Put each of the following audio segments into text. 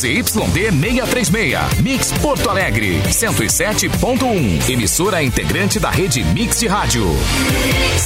ZYD 636, Mix Porto Alegre, 107.1. Emissora integrante da rede Mix de Rádio.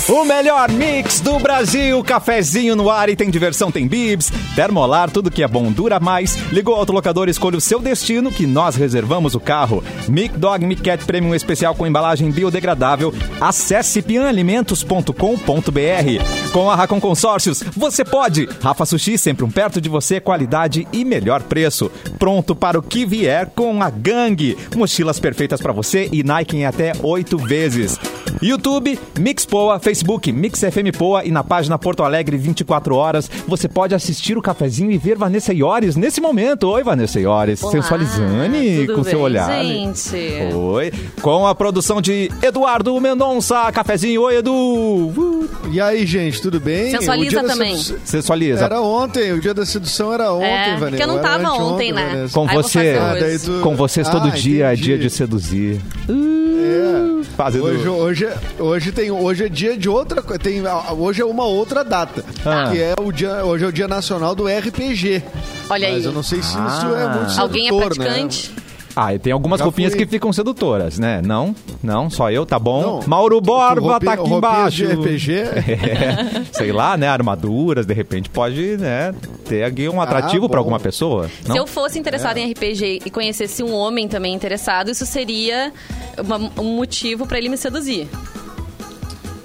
O melhor mix do Brasil, cafezinho no ar e tem diversão, tem bibs, termolar, tudo que é bom dura mais. Ligou o autolocador, escolha o seu destino que nós reservamos o carro. Mic Dog Mic Cat Premium especial com embalagem biodegradável. Acesse pianalimentos.com.br. Com a Racon Consórcios, você pode. Rafa Sushi, sempre um perto de você, qualidade e melhor preço. Pronto para o que vier com a gangue. Mochilas perfeitas para você e Nike em até oito vezes. YouTube, Mix Poa, Facebook, Mix FM Poa e na página Porto Alegre 24 horas você pode assistir o cafezinho e ver Vanessa Iores nesse momento. Oi, Vanessa Iores, Olá, sensualizane com seu bem, olhar. gente? Oi, com a produção de Eduardo Mendonça, cafezinho. Oi, Edu. Uh, E aí, gente, tudo bem? Sensualiza também. sedu- sensualiza. Era ontem, o dia da sedução era ontem, É, Vanessa. porque eu não tava anteontem, ontem, né? Vanessa. Com você. Ah, tu- Com vocês todo Ah, dia é entendi. dia de seduzir. É. Faz, Edu. Hoje, hoje, hoje, tem, hoje é dia de outra coisa. Tem, hoje é uma outra data. Ah. Que é o dia, hoje é o dia nacional do RPG. Olha Mas aí. eu não sei se isso Ah. é muito Alguém é sedutor, praticante? Né? Ah, e tem algumas Já roupinhas fui. que ficam sedutoras, né? Não, não, só eu, tá bom. Não. Mauro Borba Roupinha- tá aqui embaixo. de RPG. É, sei lá, né? Armaduras, de repente pode, né? Ter aqui um atrativo Ah, pra bom. alguma pessoa. Se Não? eu fosse interessada em RPG e conhecesse um homem também interessado, isso seria uma- um motivo pra ele me seduzir.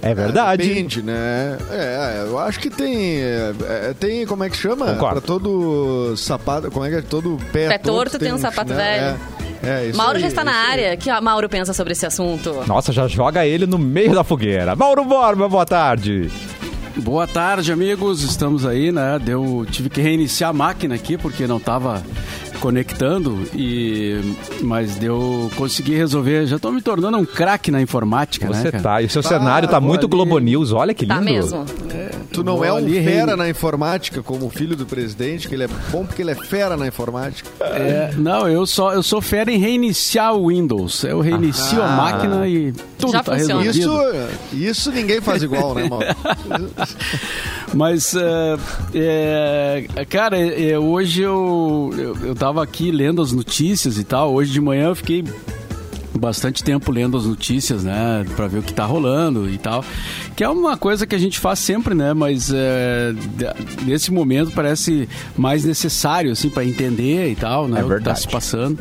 É verdade. Depende, né? É, eu acho que tem. é, é, tem, como é que chama? Concordo. Pra todo sapato. Como é que é? Todo pé, Pé torto tem um sapato chinelo. É, é, isso Mauro aí, já está na área. O que a Mauro pensa sobre esse assunto? Nossa, já joga ele no meio da fogueira. Mauro Borba, boa tarde. Boa tarde, amigos. Estamos aí, né? Deu, tive que reiniciar a máquina aqui porque não estava conectando e mas deu consegui resolver. Já estou me tornando um craque na informática, né? Você cara? tá. E o seu Ah, cenário tá muito ali. Globo News. Olha que lindo. Tá mesmo. Tu não Vou é um ali fera na informática, como o filho do presidente, que ele é bom porque ele é fera na informática. É, não, eu só eu sou fera em reiniciar o Windows. Eu reinicio a Ah. máquina e tudo Já tá funciona. resolvido. Isso, isso ninguém faz igual, né, Mauro? Mas, é, é, cara, é, hoje eu, eu, eu tava aqui lendo as notícias e tal. Hoje de manhã eu fiquei bastante tempo lendo as notícias, né? Pra ver o que tá rolando e tal. Que é uma coisa que a gente faz sempre, né? Mas é, nesse momento parece mais necessário, assim, para entender e tal, né? É o que tá se passando.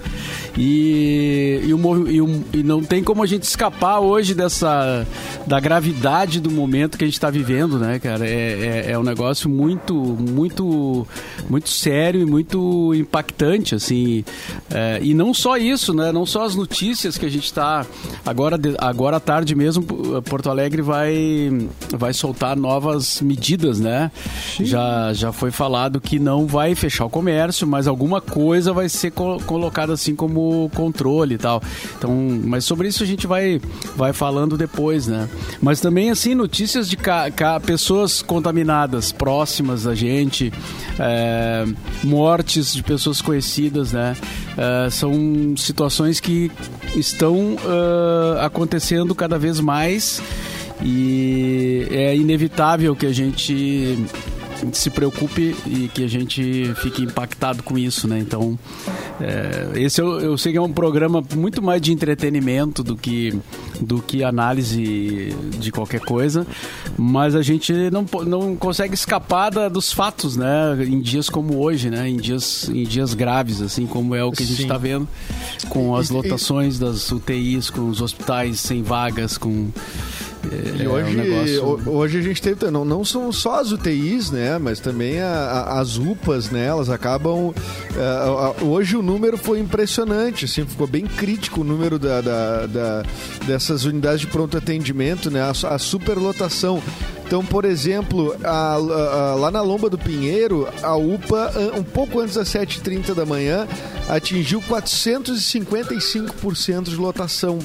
E, e, o e o- e não tem como a gente escapar hoje dessa da gravidade do momento que a gente está vivendo, né, cara? É, é, é um negócio muito, muito, muito sério e muito impactante, assim. É, e não só isso, né? Não só as notícias que a gente está agora, agora à tarde mesmo, Porto Alegre vai vai soltar novas medidas, né? Já já foi falado que não vai fechar o comércio, mas alguma coisa vai ser co- colocada assim como controle e tal. Então, mas sobre isso a gente vai vai falando depois, né? Mas também assim notícias de ca- ca- pessoas contaminadas próximas da gente, é, mortes de pessoas conhecidas, né? É, são situações que estão ah, acontecendo cada vez mais e é inevitável que a gente se preocupe e que a gente fique impactado com isso, né? Então, é, esse eu, eu sei que é um programa muito mais de entretenimento do que do que análise de qualquer coisa, mas a gente não, não consegue escapar da- dos fatos, né? Em dias como hoje, né? Em dias em dias graves, assim como é o que a gente está vendo com as lotações das UTIs, com os hospitais sem vagas, com é, E é um hoje, negócio- ho- hoje a gente teve, não, não são só as UTIs, né, mas também a- a- as UPAs, né, elas acabam, a- a- hoje o número foi impressionante, assim, ficou bem crítico o número da, da- da- dessas unidades de pronto atendimento, né, a, su- a superlotação. Então, por exemplo, lá na Lomba do Pinheiro, a UPA, um pouco antes das 7h30 da manhã, atingiu 455% de lotação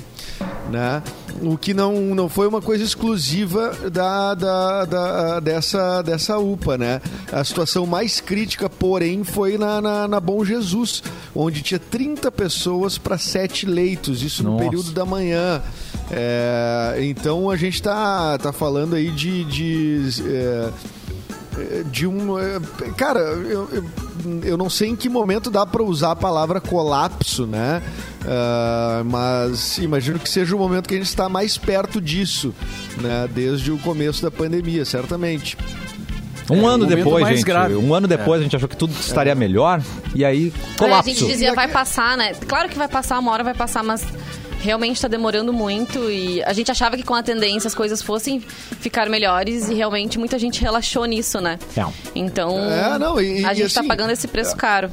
né? O que não, não foi uma coisa exclusiva da, da, da- dessa, dessa UPA, né? A situação mais crítica, porém, foi na, na, na Bom Jesus, onde tinha 30 pessoas para 7 leitos, isso no Nossa. período da manhã. É, então a gente tá, tá falando aí de. de é, de um. é, Cara, eu- eu- eu não sei em que momento dá para usar a palavra colapso, né? Uh, mas imagino que seja o momento que a gente está mais perto disso, né? Desde o começo da pandemia, certamente. Um É, ano depois, gente, grave. um ano depois a gente achou que tudo estaria melhor e aí colapso. É, a gente dizia, vai passar, né? Claro que vai passar, uma hora vai passar, mas realmente está demorando muito e a gente achava que com a tendência as coisas fossem ficar melhores e realmente muita gente relaxou nisso, né? É. Então, É, não, e- a e gente está assim, pagando esse preço caro.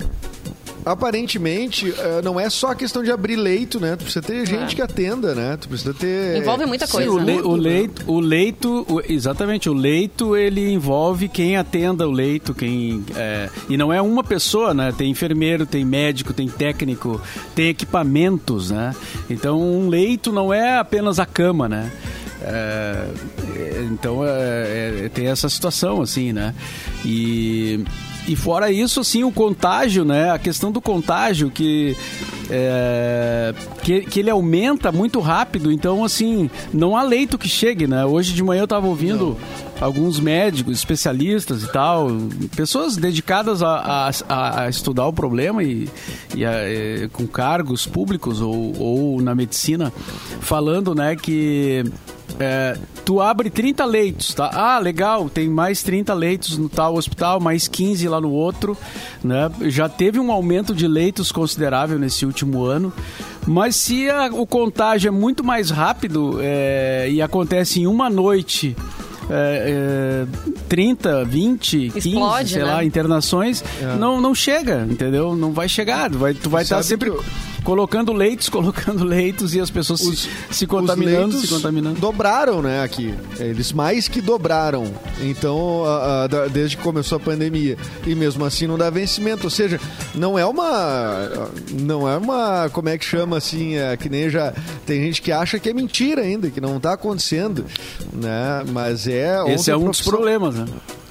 Aparentemente, eh, não é só a questão de abrir leito, né? Tu precisa ter gente que atenda, né? Tu precisa ter. Envolve muita Sim, coisa. o, né? le- o leito, o leito, o- exatamente, o leito ele envolve quem atenda o leito, quem é, e não é uma pessoa, né? Tem enfermeiro, tem médico, tem técnico, tem equipamentos, né? Então um leito não é apenas a cama, né? É, é, então é, é, tem essa situação assim, né? E e fora isso, assim, o contágio, né? A questão do contágio que, é, que, que ele aumenta muito rápido. Então, assim, não há leito que chegue, né? Hoje de manhã eu estava ouvindo alguns médicos, especialistas e tal, pessoas dedicadas a, a, a estudar o problema e, e a- é, com cargos públicos ou, ou na medicina, falando, né, que é, tu abre 30 leitos, tá? Ah, legal, tem mais 30 leitos no tal hospital, mais 15 lá no outro, né? Já teve um aumento de leitos considerável nesse último ano, mas se a- o contágio é muito mais rápido é, e acontece em uma noite. É, é, 30, 20, 15, Explode, sei né? lá, internações, não, não chega, entendeu? Não vai chegar. Tu vai, tu vai estar Sabe sempre que eu- colocando leitos, colocando leitos e as pessoas Os- se, se contaminando, se contaminando. Dobraram, né, aqui. Eles mais que dobraram. Então, a- a- desde que começou a pandemia. E mesmo assim não dá vencimento. Ou seja, não é uma. Não é uma. Como é que chama assim? É, que nem já. Tem gente que acha que é mentira ainda, que não tá acontecendo. Né? Mas é. Esse é um dos profissão- problemas, né?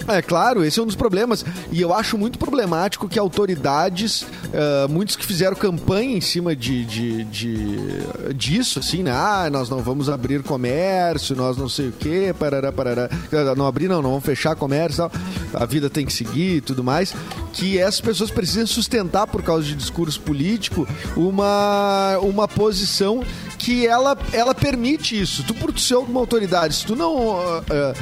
É claro, esse é um dos problemas. E eu acho muito problemático que autoridades, ah, muitos que fizeram campanha em cima de, de, de- disso, assim, né? Ah, nós não vamos abrir comércio, nós não sei o quê, parará, parará. Não abrir, não, não vamos fechar comércio tal. A vida tem que seguir e tudo mais. Que essas pessoas precisam sustentar, por causa de discurso político, uma, uma posição que ela, ela permite isso. Tu, por ser uma autoridade, se tu não. ah, ah,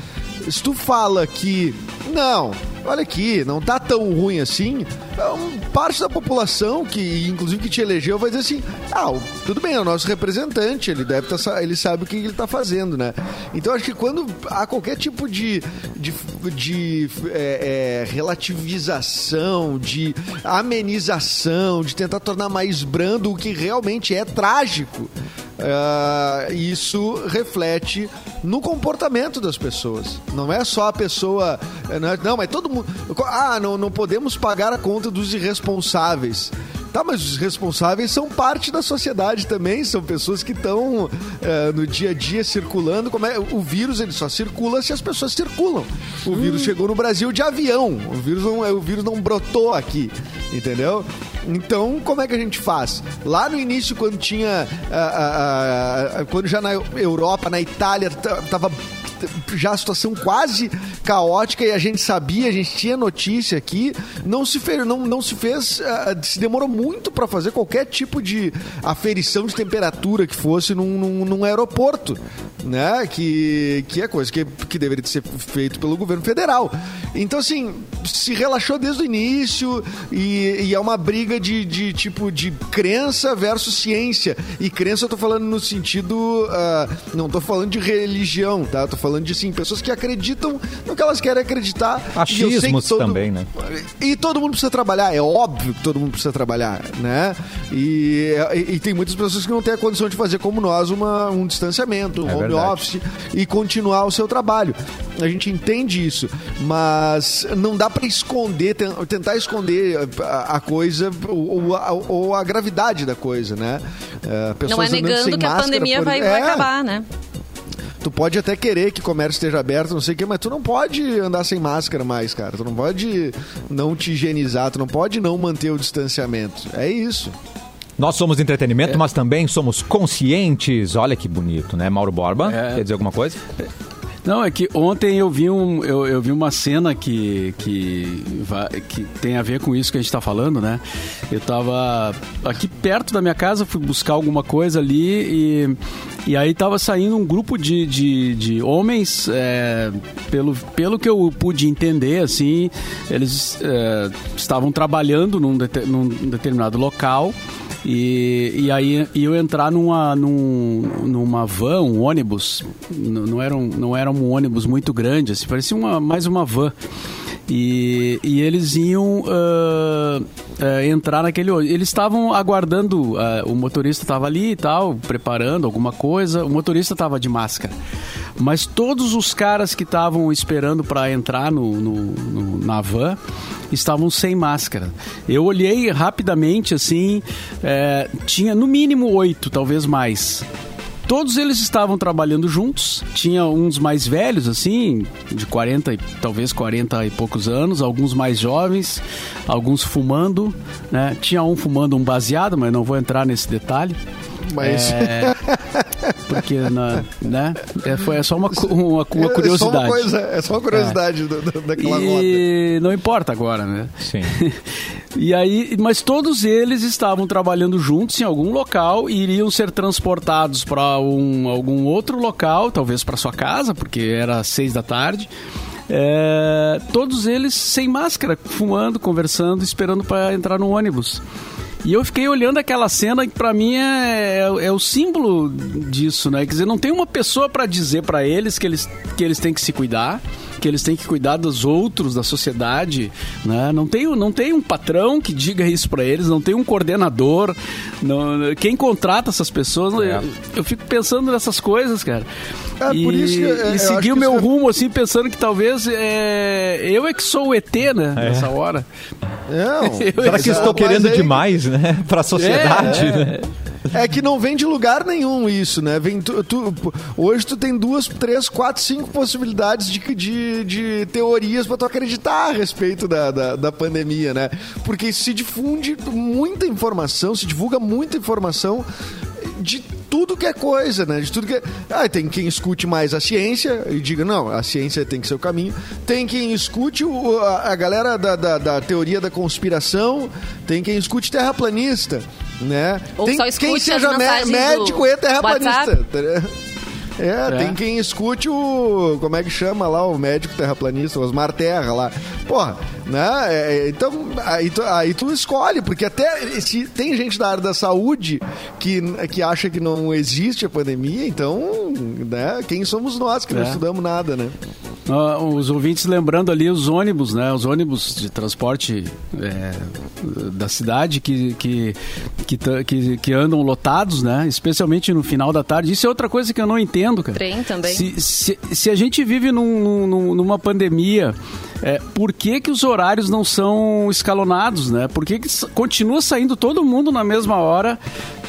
se tu fala que não, olha aqui, não tá tão ruim assim, é parte da população que, inclusive, que te elegeu, vai dizer assim: ah, tudo bem, é o nosso representante, ele deve tá, ele sabe o que ele tá fazendo, né? Então acho que quando há qualquer tipo de, de, de é, é, relativização, de amenização, de tentar tornar mais brando o que realmente é trágico. Ah, isso reflete no comportamento das pessoas. Não é só a pessoa. Não, mas todo mundo. Ah, não, não podemos pagar a conta dos irresponsáveis. Tá, mas os responsáveis são parte da sociedade também, são pessoas que estão eh, no dia a dia circulando. Como é, o vírus ele só circula se as pessoas circulam. O vírus chegou no Brasil de avião. O vírus não, o vírus não brotou aqui, entendeu? Então, como é que a gente faz? Lá no início, quando tinha. ah, ah, ah, quando já na Europa, na Itália, tava já a situação quase caótica e a gente sabia, a gente tinha notícia aqui, não se fez, não, não se fez, ah, se demorou muito para fazer qualquer tipo de aferição de temperatura que fosse num, num, num aeroporto, né? Que, que é coisa que, que deveria ser feito pelo governo federal. Então, assim, se relaxou desde o início e, e é uma briga de, de tipo de crença versus ciência. E crença eu tô falando no sentido. ah, não tô falando de religião, tá? Tô falando de sim, pessoas que acreditam no que elas querem acreditar. E eu sei que Achismos também, né? E todo mundo precisa trabalhar, é óbvio que todo mundo precisa trabalhar, né? E, e- e tem muitas pessoas que não têm a condição de fazer como nós uma, um distanciamento, um É home verdade. office e continuar o seu trabalho. A gente entende isso, mas não dá para esconder, ten- tentar esconder a, a coisa ou, ou a, ou a gravidade da coisa, né? É, Não é negando que a máscara, pandemia por- vai, vai É, acabar, né? Tu pode até querer que o comércio esteja aberto, não sei o quê, mas tu não pode andar sem máscara mais, cara. Tu não pode não te higienizar, tu não pode não manter o distanciamento. É isso. Nós somos entretenimento, mas também somos conscientes. Olha que bonito, né, Mauro Borba? É. Quer dizer alguma coisa? Não, é que ontem eu vi, um, eu, eu vi uma cena que, que, que tem a ver com isso que a gente está falando, né? Eu tava aqui perto da minha casa, fui buscar alguma coisa ali e, e aí tava saindo um grupo de, de, de homens, é, pelo, pelo que eu pude entender, assim, eles é, estavam trabalhando num, num determinado local. E, e aí eu entrar numa, num, numa van, um ônibus, não era um, não era um ônibus muito grande, assim, parecia uma, mais uma van. E, e eles iam uh, uh, entrar naquele ônibus. Eles estavam aguardando, uh, o motorista estava ali e tal, preparando alguma coisa, o motorista estava de máscara. Mas todos os caras que estavam esperando para entrar no, no, no, na van estavam sem máscara. Eu olhei rapidamente assim, é, tinha no mínimo oito, talvez mais. Todos eles estavam trabalhando juntos. Tinha uns mais velhos, assim, de 40, talvez 40 e poucos anos, alguns mais jovens, alguns fumando, né? Tinha um fumando um baseado, mas não vou entrar nesse detalhe. Mas. É, porque, na, né? É, foi, é só uma, uma, uma curiosidade. É só uma, coisa, é só uma curiosidade é. do, do, daquela e roda. não importa agora, né? Sim. e aí, mas todos eles estavam trabalhando juntos em algum local e iriam ser transportados para um, algum outro local, talvez para sua casa, porque era seis da tarde. É, todos eles sem máscara, fumando, conversando, esperando para entrar no ônibus. E eu fiquei olhando aquela cena que para mim é, é, é, o símbolo disso, né? Quer dizer, não tem uma pessoa para dizer para eles que eles que eles têm que se cuidar que eles têm que cuidar dos outros, da sociedade, né? Não tem, não tem um patrão que diga isso para eles, não tem um coordenador, não, quem contrata essas pessoas, é. eu, eu, fico pensando nessas coisas, cara. É, e, por isso que, é, e seguir o meu é- rumo, assim, pensando que talvez é, eu é que sou o ET, né? É. Nessa hora. Não, será que estou querendo aí... demais, né? Pra sociedade, é, né? É que não vem de lugar nenhum isso, né? Vem tu, tu, hoje tu tem duas, três, quatro, cinco possibilidades de, de, de teorias para tu acreditar a respeito da, da, da, pandemia, né? Porque se difunde muita informação, se divulga muita informação de tudo que é coisa, né? De tudo que é... Ah, tem quem escute mais a ciência e diga, não, a ciência tem que ser o caminho. Tem quem escute o, a, a, galera da, da, da, teoria da conspiração, tem quem escute terraplanista, né? Ou tem só escute quem seja médico e terraplanista. É, é, tem quem escute o. Como é que chama lá o médico terraplanista, Osmar Terra lá. Porra, né? É, é, então, aí tu, aí tu escolhe, porque até se tem gente da área da saúde que, que acha que não existe a pandemia, então, né? Quem somos nós que é. não estudamos nada, né? Uh, os ouvintes lembrando ali os ônibus, né? Os ônibus de transporte é, da cidade que, que, que, que, que, andam lotados, né? Especialmente no final da tarde. Isso é outra coisa que eu não entendo, cara. Trem também. Se, se, se a gente vive num, num, numa pandemia, é, por que, que os horários não são escalonados, né? Por que, que continua saindo todo mundo na mesma hora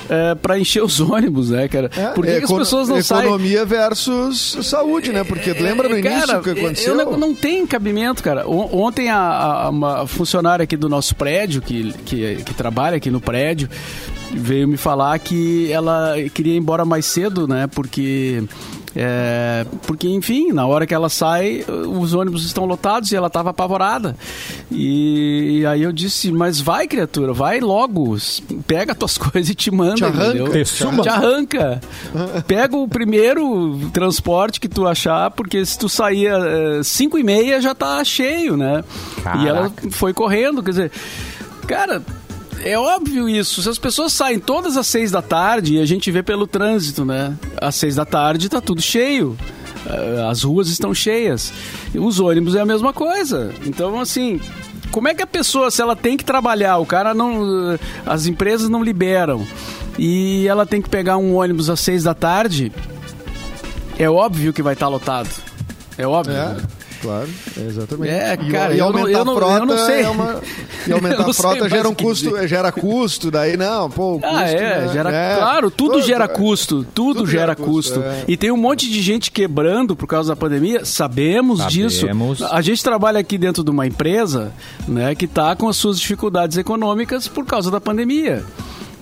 é, para encher os ônibus, né, cara? É, Por que, é, que as pessoas não saem? Economia versus saúde, né? Porque é, lembra no início cara, que aconteceu? Não, não, tem cabimento, cara. Ontem a, a, uma funcionária aqui do nosso prédio, que, que, que trabalha aqui no prédio, veio me falar que ela queria ir embora mais cedo, né? Porque é, porque, enfim, na hora que ela sai, os ônibus estão lotados e ela estava apavorada. E, e, aí eu disse, mas vai, criatura, vai logo, pega tuas coisas e te manda, te arranca, te, te arranca. pega o primeiro transporte que tu achar, porque se tu sair às 5 e meia já tá cheio, né? Caraca. E ela foi correndo, quer dizer, cara, é óbvio isso. Se as pessoas saem todas às seis da tarde e a gente vê pelo trânsito, né? Às seis da tarde tá tudo cheio. Eh, as ruas estão cheias. Os ônibus é a mesma coisa. Então, assim, como é que a pessoa, se ela tem que trabalhar, o cara não. Eh, as empresas não liberam. E ela tem que pegar um ônibus às seis da tarde, é óbvio que vai estar tá lotado. É óbvio. É. Claro, exatamente. É, cara, e, aumentar eu, não, a frota eu não sei. É uma, e aumentar a frota gera um custo, gera custo, daí não, pô, ah, custo, é, né? gera, é, claro, tudo, tudo gera custo, tudo, tudo gera, custo. custo. É. E tem um monte de gente quebrando por causa da pandemia, sabemos, sabemos, disso. A gente trabalha aqui dentro de uma empresa, né, que está com as suas dificuldades econômicas por causa da pandemia.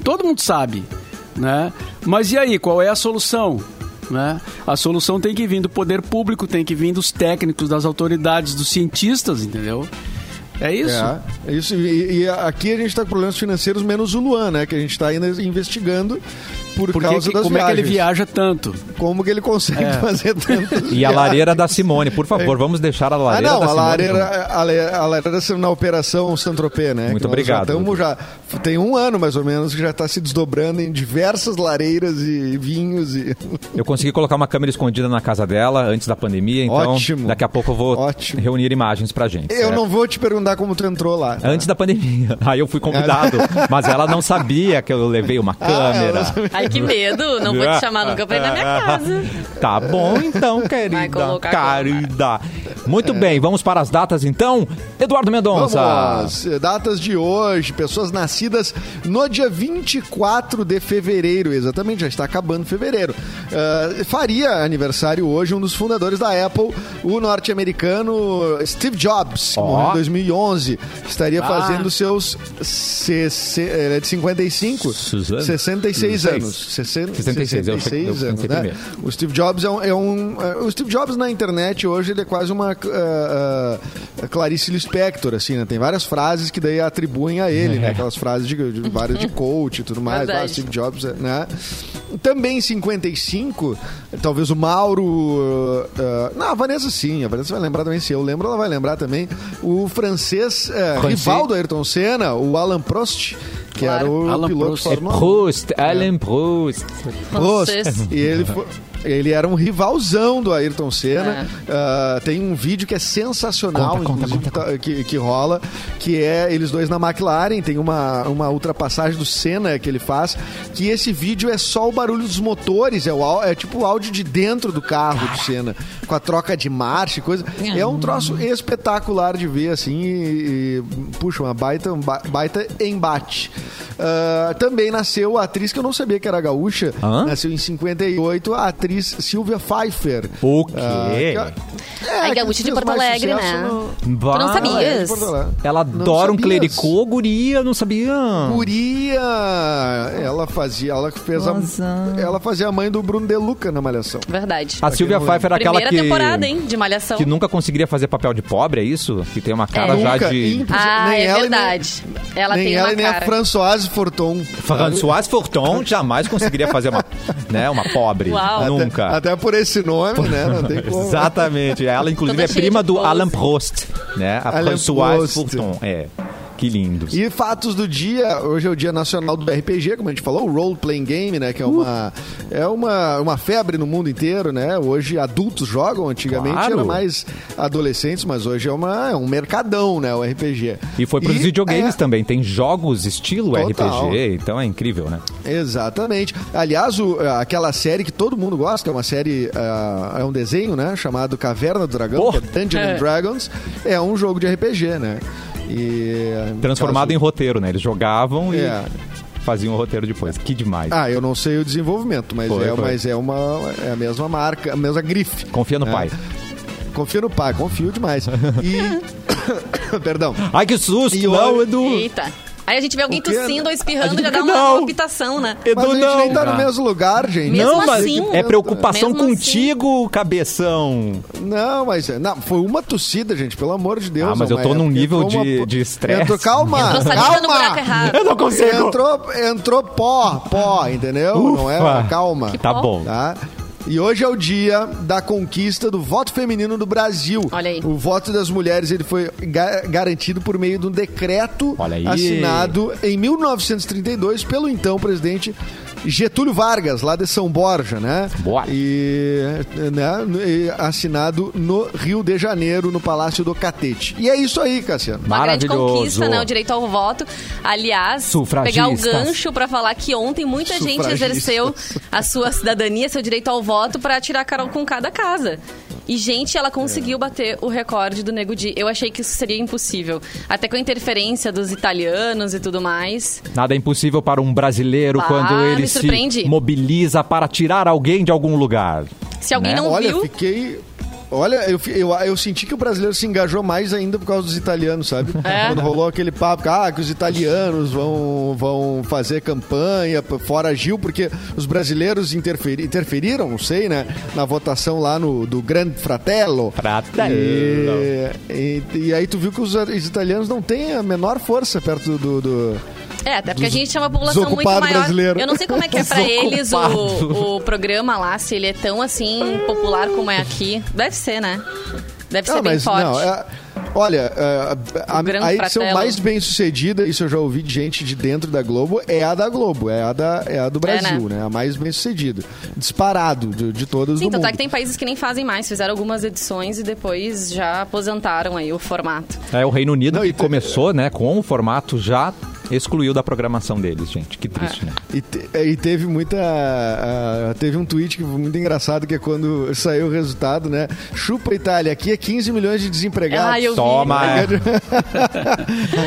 Todo mundo sabe, né? Mas e aí, qual é a solução? Né? A solução tem que vir do poder público, tem que vir dos técnicos, das autoridades, dos cientistas, entendeu? É isso. É, é isso. E, e aqui a gente está com problemas financeiros, menos o Luan, né? Que a gente está ainda investigando por Porque causa que- das como é que ele viagens. viaja tanto? Como que ele consegue É. fazer tanto? E a lareira da Simone, por favor, vamos deixar a Ah, lareira não, da a Simone. lareira, a, le- a lareira na Operação Santropê, né? Muito Que nós obrigado, Já tamo já, tem um ano, mais ou menos, que já está se desdobrando em diversas lareiras e vinhos. E... Eu consegui colocar uma câmera escondida na casa dela antes da pandemia, então Ótimo. daqui a pouco eu vou Ótimo. reunir imagens pra gente. Eu certo? não vou te perguntar como tu entrou lá. Antes da pandemia. Aí eu fui convidado, mas ela não sabia que eu levei uma Ah, câmera. sabia. Ai, que medo. Não vou te chamar nunca pra ir na minha casa. Tá bom então, querida. Vai colocar Querida. Muito bem, vamos para as datas então. Eduardo Mendonça. Vamos, datas de hoje, pessoas nascidas no dia 24 de fevereiro, exatamente, já está acabando fevereiro. Ah, faria aniversário hoje um dos fundadores da Apple, o norte-americano Steve Jobs, que Ó. morreu em 2011. Estaria Ah. fazendo seus. é de 55? Suzano? 66 66. anos. 60, 66, eu 66 pensei- eu anos, né? O Steve Jobs é um, é um- é, O Steve Jobs na internet hoje ele é quase uma ah, Clarice Lispector, assim, né? Tem várias frases que daí atribuem a ele, né? Aquelas frases de, de várias de coach e tudo mais. Ah, Steve Jobs, né? Também em 55, talvez o Mauro. ah, não, a Vanessa sim, a Vanessa vai lembrar também. Se eu lembro, ela vai lembrar também. O francês Francês. rival do Ayrton Senna, o Alan Prost, que Claro. era o Alan piloto Prost. É Fórmula 1. Proust, Alan Proust. Prost. Francês. E ele foi. Ele era um rivalzão do Ayrton Senna. Ah, tem um vídeo que é sensacional, Conta, conta, inclusive, conta, tá- Que, que rola, que é eles dois na McLaren. Tem uma, uma ultrapassagem do Senna que ele faz, que esse vídeo é só o barulho dos motores, é, o, é tipo o áudio de dentro do carro do Senna, com a troca de marcha e coisa. É um troço espetacular de ver, assim, e, e, puxa, uma baita, um ba- baita embate. Ah, também nasceu a atriz que eu não sabia que era gaúcha, Hã? nasceu em 58, a atriz Silvia Pfeiffer. O quê? Ah, que- é, Ai, que gaúcha de Porto Alegre, né? no- Tu não Bah, é de sabias? Alegre. Ela Não adora um clericô, guria, não sabia. Guria, ela fazia, ela fez Nossa. a, ela fazia a mãe do Bruno De Luca na Malhação. Verdade. A Silvia não Pfeiffer era aquela que... temporada, hein, de Malhação. Que nunca conseguiria fazer papel de pobre, é isso? Que tem uma cara É. já Nunca, de... impossível. Ah, Nem é ela e nem- verdade. Ela nem tem ela uma nem cara. a Françoise Forton. Françoise Forton jamais conseguiria fazer uma, né, uma pobre. Uau. Nunca. Até, até por esse nome, né? Não tem como. Exatamente. Ela, inclusive, Toda é prima do. Alan Prost, né? A Alain Françoise Prost. Forton. É. Que lindos. E fatos do dia, hoje é o dia nacional do RPG, como a gente falou, o role playing game, né, que é uma é uma, uma febre no mundo inteiro, né? Hoje adultos jogam, antigamente Claro. era mais adolescentes, mas hoje é uma é um mercadão, né, o RPG. E foi pros videogames é- também. Tem jogos estilo Total. RPG, então é incrível, né? Exatamente. Aliás, o- aquela série que todo mundo gosta, é uma série, ah, é um desenho, né? Chamado Caverna do Dragão, Oh. que é Dungeons É. and Dragons, é um jogo de RPG, né? E, Transformado em roteiro, né? Eles jogavam e É. faziam o roteiro depois. Que demais. Ah, eu não sei o desenvolvimento, mas, Foi, é, foi. mas é uma é a mesma marca, a mesma grife. Confia no É. pai. Confio no pai, confio demais. E perdão. Ai, que susto! E não, Edu! Eita. Aí a gente vê alguém O quê? tossindo ou espirrando, já dá uma não. palpitação, né? Edu, Mas a gente não! nem tá no mesmo lugar, gente. Mesmo não, mas assim, é preocupação assim. contigo, cabeção. Não, mas não, foi uma tossida, gente, pelo amor de Deus. Ah, mas eu tô num nível de- de estresse. Entrou, calma, Entrou calma. Eu não consigo. Entrou, entrou pó, pó, entendeu? Não é? Ufa. Calma. Que Tá pó. bom. Tá? E hoje é o dia da conquista do voto feminino do Brasil. Olha aí. O voto das mulheres ele foi ga- garantido por meio de um decreto assinado em 1932 pelo então presidente Getúlio Vargas, lá de São Borja, né? Boa. E, né, e assinado no Rio de Janeiro, no Palácio do Catete. E é isso aí, Cassiano. Uma grande Maravilhoso. conquista, né? O direito ao voto. Aliás, pegar o gancho pra falar que ontem muita gente exerceu a sua cidadania, seu direito ao voto pra tirar a Carol com cada casa. E, gente, ela conseguiu bater o recorde do Nego Di. Eu achei que isso seria impossível. Até com a interferência dos italianos e tudo mais. Nada é impossível para um brasileiro Ah, quando ele se surpreende. mobiliza para tirar alguém de algum lugar. Se alguém Né? não Olha, viu, fiquei. Olha, eu, eu, eu senti que o brasileiro se engajou mais ainda por causa dos italianos, sabe? É? Quando rolou aquele papo, ah, que os italianos vão, vão fazer campanha fora Gil, porque os brasileiros interferi, interferiram, não sei, né? Na votação lá no, do Grande Fratello. Fratello. E, e, e aí tu viu que os, os italianos não têm a menor força perto do... do- É, até porque a gente é uma população muito maior. brasileiro. Eu não sei como é que é pra eles o, o programa lá, se ele é tão assim popular como é aqui. Deve ser, né? Deve ser Ah, bem mas forte. não, é- olha, é, a, Grande a edição Fratello. mais bem sucedida, isso eu já ouvi de gente de dentro da Globo, é a da Globo, é a, da, é a do Brasil, né? né? A mais bem sucedida. Disparado de, de todas Sim, do tanto mundo. é que tem países que nem fazem mais, fizeram algumas edições e depois já aposentaram aí o formato. É, o Reino Unido Não, que começou, né, com o formato já excluiu da programação deles, gente. Que triste, né? E, te- e teve muita. ah, teve um tweet que foi muito engraçado, que é quando saiu o resultado, né? Chupa Itália, aqui é 15 milhões de desempregados. Ah, eu. Toma, é.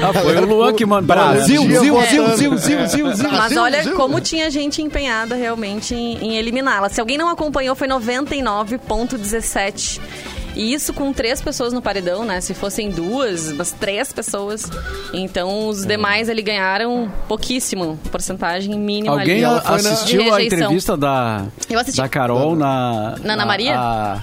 Ah, foi o Luan que mandou. Brasil, né? Dia Zil, votando. Zil, Zil, Zil, Zil, Zil. Mas Brasil, olha Brasil. como tinha gente empenhada realmente em, em eliminá-la. Se alguém não acompanhou, foi 99,17. E isso com três pessoas no paredão, né? Se fossem duas, mas três pessoas. Então os demais ali ganharam pouquíssimo, porcentagem mínima Alguém ali. na- assistiu de a entrevista da, Eu assisti. da Carol na. Na Ana Maria? a- a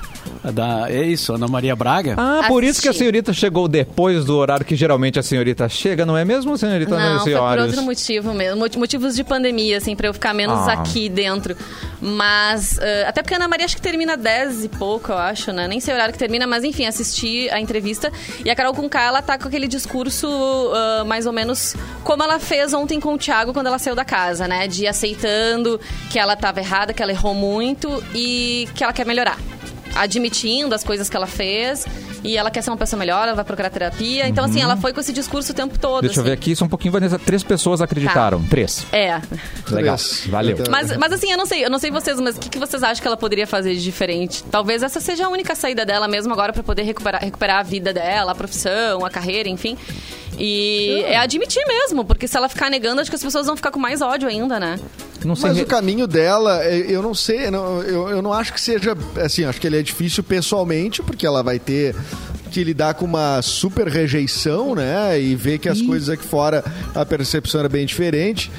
da, é isso, Ana Maria Braga. Ah, por isso que a Assisti. senhorita chegou depois do horário que geralmente a senhorita chega, não é mesmo, senhorita Não, foi por outro motivo mesmo. Mot- Motivos de pandemia, assim, pra eu ficar menos Ah. aqui dentro. Mas, eh, até porque a Ana Maria acho que termina 10 e pouco, eu acho, né? Nem sei o horário que termina, mas enfim, assisti a entrevista. E a Carol Conká, ela tá com aquele discurso ah, mais ou menos como ela fez ontem com o Thiago quando ela saiu da casa, né? De ir aceitando que ela tava errada, que ela errou muito e que ela quer melhorar admitindo as coisas que ela fez e ela quer ser uma pessoa melhor, ela vai procurar terapia. Então, assim, ela foi com esse discurso o tempo todo. Uhum. Deixa eu assim. ver aqui, só um pouquinho, Vanessa. Três pessoas acreditaram. Três. É. Legal. Três. Valeu. Então- Mas, mas assim, eu não sei, eu não sei vocês, mas o que, que vocês acham que ela poderia fazer de diferente? Talvez essa seja a única saída dela mesmo agora pra poder recuperar, recuperar a vida dela, a profissão, a carreira, enfim. E é admitir mesmo, porque se ela ficar negando, acho que as pessoas vão ficar com mais ódio ainda, né? Não sei. Mas o caminho dela, é, eu não sei, eu não- eu, eu não acho que seja, assim, acho que ele é difícil pessoalmente, porque ela vai ter que lidar com uma super rejeição, né, e ver que as coisas aqui fora, a percepção era bem diferente.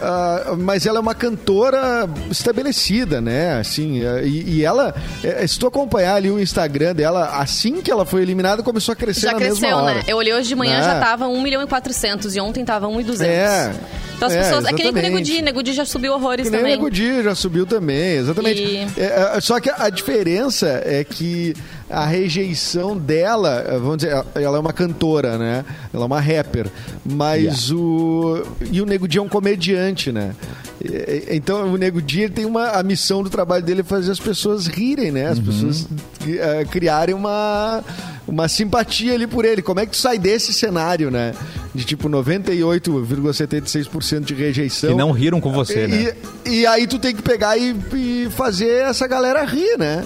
Ah, mas ela é uma cantora estabelecida, né? Assim, eh, e, e ela, eh, se tu acompanhar ali o Instagram dela, assim que ela foi eliminada, começou a crescer Já na cresceu, mesma hora. né? Eu olhei hoje de manhã, Né? já tava 1 milhão e 400 e ontem tava 1 e 200. É. Então as É, pessoas... É que nem com o Nego exatamente. Di, Nego Di já subiu horrores Que nem o também. Nego Di já subiu também, exatamente. E- É, é, só que a diferença é que a rejeição dela, é, vamos dizer, ela é uma cantora, né? Ela é uma rapper. Mas o. E o Nego Di é um comediante, né? E- e- Então o Nego Di ele tem uma. A missão do trabalho dele é fazer as pessoas rirem, né? As pessoas eh, criarem uma. Uma simpatia ali por ele. Como é que tu sai desse cenário, né? De tipo 98,76% de rejeição. Que não riram com você, né? E, e aí tu tem que pegar e, e fazer essa galera rir, né?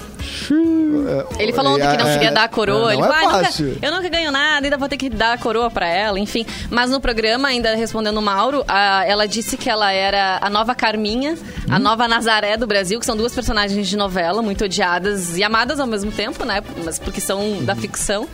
Ele falou ontem que não É, queria dar a coroa. não Ele é falou, ah, nunca- fácil. eu nunca ganho nada, ainda vou ter que dar a coroa pra ela, enfim. Mas no programa, ainda respondendo o Mauro, a- ela disse que ela era a nova Carminha, a Hum? nova Nazaré do Brasil, que são duas personagens de novela, muito odiadas e amadas ao mesmo tempo, né? Mas porque são da ficção então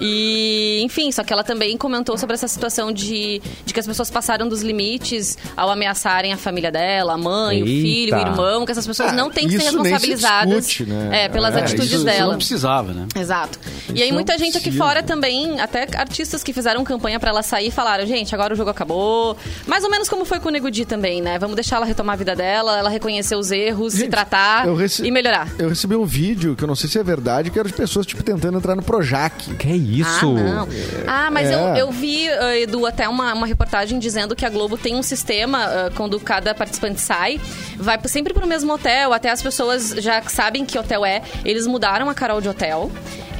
e, enfim, só que ela também comentou sobre essa situação de, de que as pessoas passaram dos limites ao ameaçarem a família dela, a mãe, o filho, o Eita. irmão, que essas pessoas Ah, não têm que ser isso nem se responsabilizadas discute, né? é, pelas É, atitudes isso, isso dela. não precisava, né? Exato. e Isso aí não muita gente aqui precisa. fora também, até artistas que fizeram campanha pra ela sair, falaram, gente, agora o jogo acabou. Mais ou menos como foi com o Nego Di também, né? Vamos deixar ela retomar a vida dela, ela reconhecer os erros, se Gente, tratar eu rece- e melhorar. Eu recebi um vídeo, que eu não sei se é verdade, que era de pessoas, tipo, tentando entrar no Projac. Que isso? Ah, não. Ah, mas É. eu, eu vi, ah, Edu, até uma, uma reportagem dizendo que a Globo tem um sistema, ah, quando cada participante sai, vai sempre pro mesmo hotel, até as pessoas já sabem que hotel é. Eles mudaram a Carol de hotel.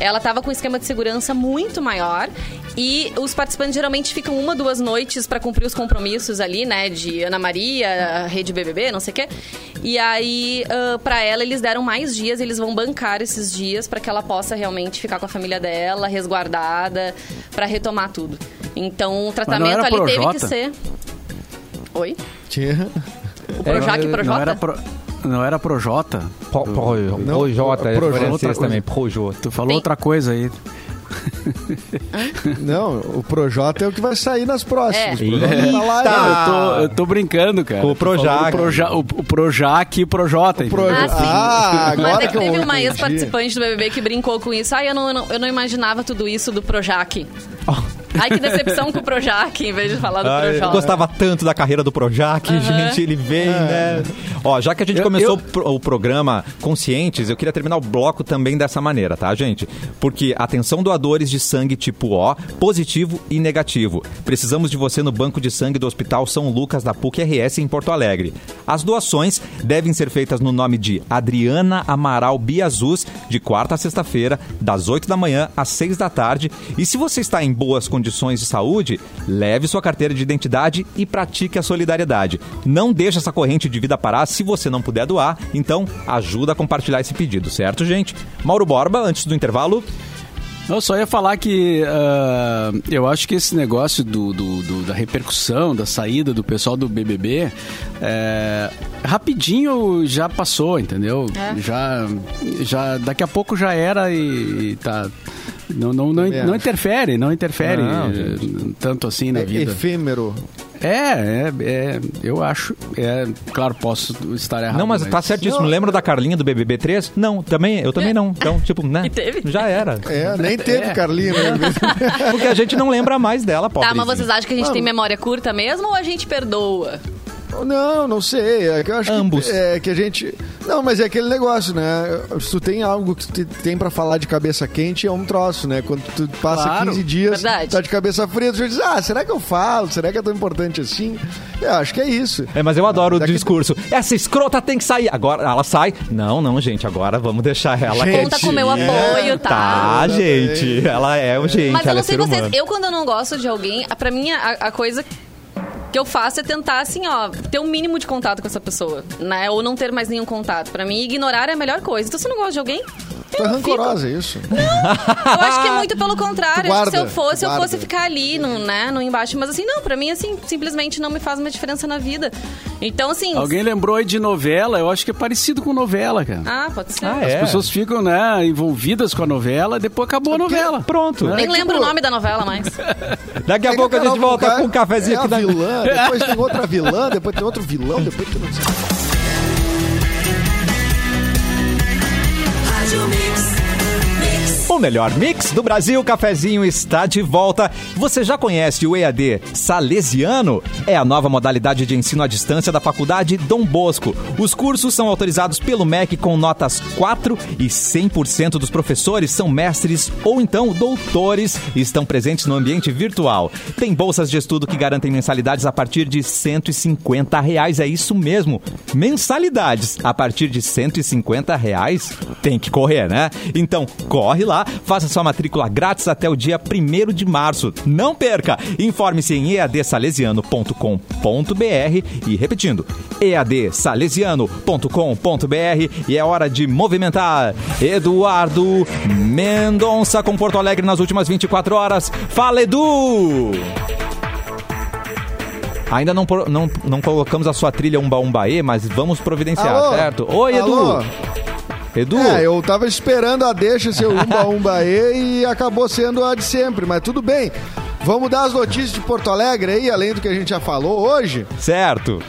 Ela tava com um esquema de segurança muito maior. E os participantes geralmente ficam uma, duas noites para cumprir os compromissos ali, né? De Ana Maria, Rede BBB, não sei o quê. E aí, ah, pra ela, eles deram mais dias, eles vão bancar esses dias para que ela possa realmente ficar com a família dela, resguardada, para retomar tudo. Então, o tratamento ali teve que ser. Oi? Tinha. O Projac e Não Projota? era pro... não era Projota? Pro, pro, Não, Projota, é Projota, francês outra coisa. também, Projota. Tu falou Tem- outra coisa aí. Não, o Projota é o que vai sair nas próximas. É. O tá? Eu tô, eu tô brincando, cara. Com o Projac. O, Proja, o, o Projac e o Projota. entendeu? Proja- Ah, sim. Ah, Mas agora é que teve uma ex-participante do BBB que brincou com isso. Ai, eu não, eu não, eu não imaginava tudo isso do Projac. Ai, que decepção com o Projac, em vez de falar do Ai, eu gostava tanto da carreira do Projac, gente, ele vem, né? Ó, já que a gente Eu- começou eu- o pro- o programa Conscientes, eu queria terminar o bloco também dessa maneira, tá, gente? Porque atenção doadores de sangue tipo O, positivo e negativo. Precisamos de você no banco de sangue do Hospital São Lucas da PUC RS em Porto Alegre. As doações devem ser feitas no nome de Adriana Amaral Biazus, de quarta a sexta-feira, das 8 da manhã às 6 da tarde. E se você está em boas condições de saúde, leve sua carteira de identidade e pratique a solidariedade. Não deixe essa corrente de vida parar se você não puder doar, então ajuda a compartilhar esse pedido, certo, gente? Mauro Borba, antes do intervalo, Eu só ia falar que ah, eu acho que esse negócio do, do- do- da repercussão, da saída do pessoal do BBB, é, rapidinho já passou, entendeu? É. Já, já, daqui a pouco já era e, e tá. Não, não, não, não interfere, não interfere Não, eh, tanto assim na É vida. efêmero. É, é, é, eu acho. É, claro, posso estar errado. Não, mas tá certíssimo. Não. Lembra da Carlinha do BBB 3? Não, também, eu também não. Então, tipo, né? E teve? Já era. É, nem teve É. Carlinha. Né? Porque a gente não lembra mais dela, pobre. Tá, mas vocês acham que a gente Mano. tem memória curta mesmo ou a gente perdoa? Não, não sei. É que eu acho Ambos. que, é que a gente. Não, mas é aquele negócio, né? Se tu tem algo que tu tem pra falar de cabeça quente, é um troço, né? Quando tu passa Claro. 15 dias, Verdade. tá de cabeça fria, tu já diz, ah, será que eu falo? Será que é tão importante assim? Eu acho que é isso. É, mas eu adoro o Daqui- discurso. Essa escrota tem que sair. Agora ela sai. Não, não, gente. Agora vamos deixar ela Gente, Conta com o meu apoio, tá? Tá, gente. Ela é o gente. Mas eu não é sei ser vocês, humano. eu quando eu não gosto de alguém, pra mim a, a coisa que eu faço é tentar, assim, ó, ter um mínimo de contato com essa pessoa, né? Ou não ter mais nenhum contato. Pra mim, ignorar é a melhor coisa. Então, eu não gosto de alguém, Tu é eu fico. rancorosa, é isso. Eu acho que é muito pelo contrário. Que se eu guarda, fosse, tu eu fosse guarda. ficar ali, no, né, no embaixo. Mas assim, não, pra mim, assim, simplesmente não me faz uma diferença na vida. Então, assim. Alguém lembrou aí de novela? Eu acho que é parecido com novela, cara. Ah, pode ser. Ah, é? As pessoas ficam, né, envolvidas com a novela, depois acabou a novela. Pronto. Nem É lembro tipo- o nome da novela mais. Daqui a pouco a gente volta com um cafezinho é aqui a da... vilã, depois tem outra vilã, depois tem outro vilão, depois tem não O melhor mix do Brasil, cafezinho está de volta. Você já conhece o EAD Salesiano? É a nova modalidade de ensino à distância da Faculdade Dom Bosco. Os cursos são autorizados pelo MEC com notas 4 e 100% dos professores são mestres ou então doutores e estão presentes no ambiente virtual. Tem bolsas de estudo que garantem mensalidades a partir de 150 reais. É isso mesmo, mensalidades a partir de 150 reais. Tem que correr, né? Então corre lá, faça sua matrícula grátis até o dia 1 de março. Não perca! Informe-se em eadsalesiano.com.br e repetindo, eadsalesiano.com.br e é hora de movimentar. Eduardo Mendonça com Porto Alegre nas últimas 24 horas. Fala, Edu! Ainda não, não, não colocamos a sua trilha Umba Umbaê, mas vamos providenciar, Alô? certo? Oi! Alô? Edu! É, eu tava esperando a deixa ser Umba Umba e e acabou sendo a de sempre, mas tudo bem. Vamos dar as notícias de Porto Alegre aí, além do que a gente já falou hoje. Certo.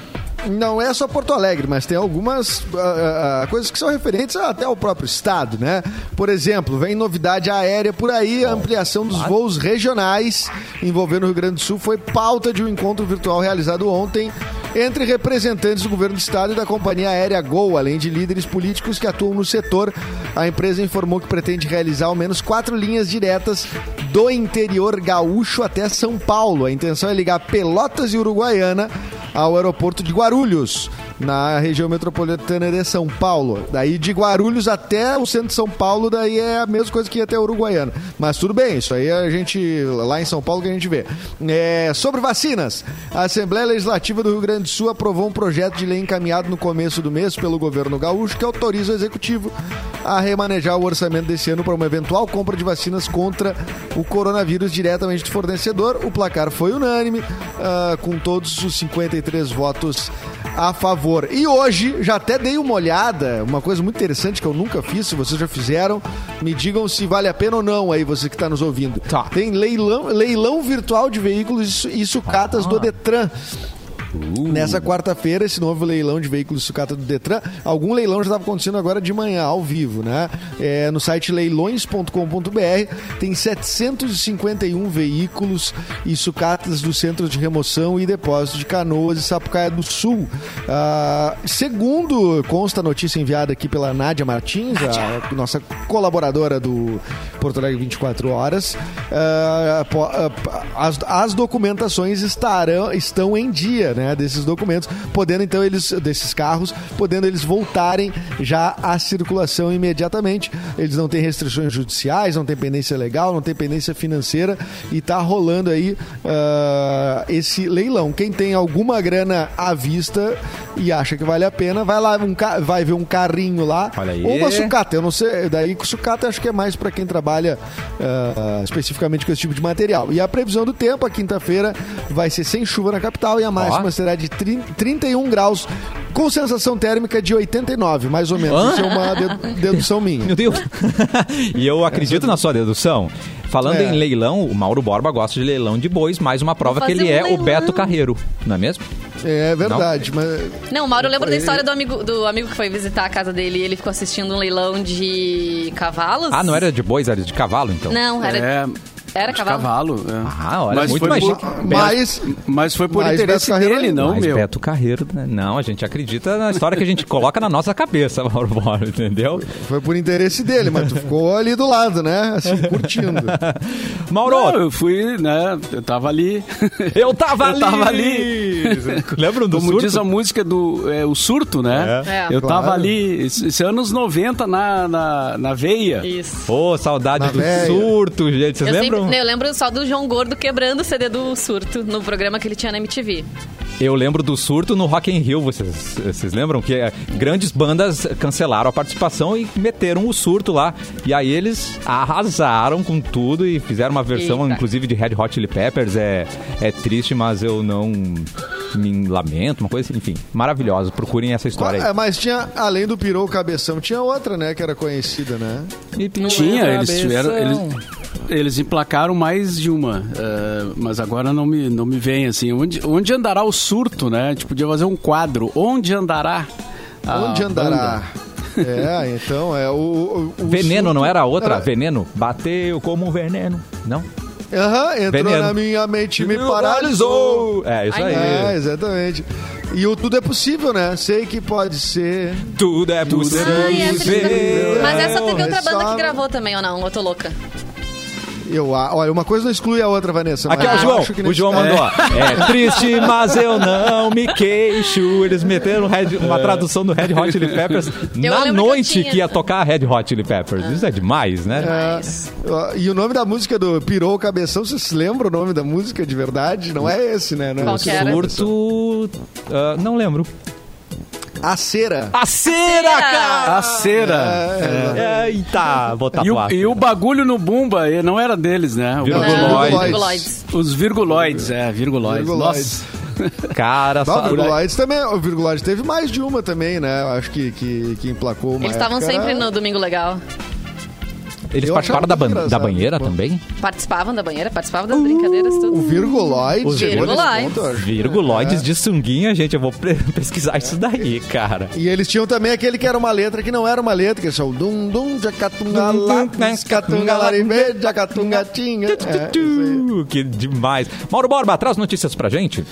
Não é só Porto Alegre, mas tem algumas ah, ah, coisas que são referentes até ao próprio estado, né? Por exemplo, vem novidade aérea por aí, a ampliação dos voos regionais envolvendo o Rio Grande do Sul foi pauta de um encontro virtual realizado ontem entre representantes do governo do estado e da companhia aérea Gol, além de líderes políticos que atuam no setor. A empresa informou que pretende realizar ao menos quatro linhas diretas do interior gaúcho até São Paulo. A intenção é ligar Pelotas e Uruguaiana ao aeroporto de Guarulhos, na região metropolitana de São Paulo. Daí de Guarulhos até o centro de São Paulo, daí é a mesma coisa que ir até Uruguaiana. Mas tudo bem, isso aí a gente, lá em São Paulo que a gente vê. É, sobre vacinas, a Assembleia Legislativa do Rio Grande do Sul aprovou um projeto de lei encaminhado no começo do mês pelo governo gaúcho que autoriza o executivo a remanejar o orçamento desse ano para uma eventual compra de vacinas contra o coronavírus diretamente do fornecedor. O placar foi unânime, ah, com todos os 53 votos a favor. E hoje, já até dei uma olhada, uma coisa muito interessante que eu nunca fiz, se vocês já fizeram, me digam se vale a pena ou não aí, você que está nos ouvindo. Tá. Tem leilão, leilão virtual de veículos e su- e sucatas do Detran. Nessa quarta-feira, esse novo leilão de veículos sucata do Detran, algum leilão já estava acontecendo agora de manhã, ao vivo, né? É, no site leilões.com.br tem 751 veículos e sucatas do Centro de Remoção e Depósito de Canoas e Sapucaia do Sul. Ah, segundo consta a notícia enviada aqui pela Nádia Martins, a nossa colaboradora do Porto Alegre 24 Horas, ah, ah, as, as documentações estarão, estão em dia, né, desses documentos, podendo então eles, desses carros, podendo eles voltarem já à circulação imediatamente. Eles não têm restrições judiciais, não tem pendência legal, não tem pendência financeira e tá rolando aí ah, esse leilão. Quem tem alguma grana à vista e acha que vale a pena, vai lá, um vai ver um carrinho lá, Olha aí. ou uma sucata, eu não sei, daí sucata acho que é mais para quem trabalha ah, especificamente com esse tipo de material. E a previsão do tempo, a quinta-feira vai ser sem chuva na capital e a máxima será de 30 31 graus com sensação térmica de 89, mais ou menos. Hã? Isso é uma dedu- dedução minha. Meu Deus. e eu acredito na sua dedução. Falando É. em leilão, o Mauro Borba gosta de leilão de bois, mais uma prova que ele é um o leilão. Beto Carreiro, não é mesmo? É verdade, mas Não, Mauro, eu lembro da Ele- história do amigo, do amigo que foi visitar a casa dele e ele ficou assistindo um leilão de cavalos. Ah, não era de bois, era de cavalo, então. Não, era, É, era cavalo. cavalo. é. Ah, olha, Mas muito foi mais por- chique. mas Mas foi por Mas interesse dele, é- não, Mas meu. Beto Carreiro, né? não, a gente acredita na história que a gente coloca na nossa cabeça, Mauro Borba, entendeu? foi por interesse dele, mas tu ficou ali do lado, né? Assim, curtindo. Mauro, Não, eu fui, né? Eu tava ali. eu tava Eu ali! tava ali. Lembram do Como surto? diz a música do é, o surto, né? É. Eu Claro. tava ali, é anos 90 na, na, na veia. Isso. Ô, saudade Na do véia. surto, gente. Vocês Eu, lembram? Eu lembro só do João Gordo quebrando o CD do Surto no programa que ele tinha na MTV. Eu lembro do surto no Rock in Rio, vocês, vocês lembram? Que eh, grandes bandas cancelaram a participação e meteram o surto lá. E aí eles arrasaram com tudo e fizeram uma versão, Eita. inclusive, de Red Hot Chili Peppers. É, é triste, mas eu não me lamento, uma coisa assim. Enfim, maravilhosa. Procurem essa história É, aí. mas tinha, além do Pirou Cabeção, tinha outra, né, que era conhecida, né? Tinha, eles tiveram. Eles, eles emplacaram mais de uma. eh, mas agora não me, não me vem assim. Onde, onde andará o surto, né? A gente podia fazer um quadro. Onde andará? a Onde banda? andará? É, então, é o... o- o Veneno, surto- não era a outra? Era- Veneno? Bateu como um veneno. Não? Aham, entrou Veneno. na minha mente e me paralisou. É, isso aí. É, exatamente. E o Tudo é Possível, né? Sei que pode ser. Tudo é possível. Ai, essa possível. Mas essa teve outra banda que gravou também, ou não? Eu tô louca. Eu, olha, uma coisa não exclui a outra, Vanessa. Aqui, ó, João. acho que O João É. mandou. É triste, mas eu não me queixo. Eles meteram Red- uma tradução do Red Hot Chili Peppers na que eu noite que, tinha. ia tocar Red Hot Chili Peppers. Isso é demais, né? Mas... Ó, E o nome da música do Pirou o Cabeção, vocês se lembram o nome da música de verdade? Não é esse, né? Não é Qual esse que era? Surto. ah, não lembro. A Cera. A cera, cara! A cera. É, Eita, vou E o, e o bagulho no Bumba não era deles, né? O Virguloides. Virguloides. Os virguloides, é, virguloides. Virguloides. Nossa. Cara, Não, só... o Virguloides também. O Virguloides teve mais de uma também, né? Acho que, que, que emplacou uma Eles estavam sempre no Domingo Legal. Eles Eu participaram da, ban- da banheira Bom. também? Participavam da banheira, participavam das brincadeiras, O tudo. Virguloides. Os chegou nesse Virguloides. ponto. Virguloides É. de sunguinha, gente. Eu vou pesquisar isso daí, cara. E eles tinham também aquele que era uma letra que não era uma letra, que é só o dum dum jacatunga lápis, catunga larimbe, jacatunga tinga. É, que demais. Mauro Borba, traz notícias pra gente.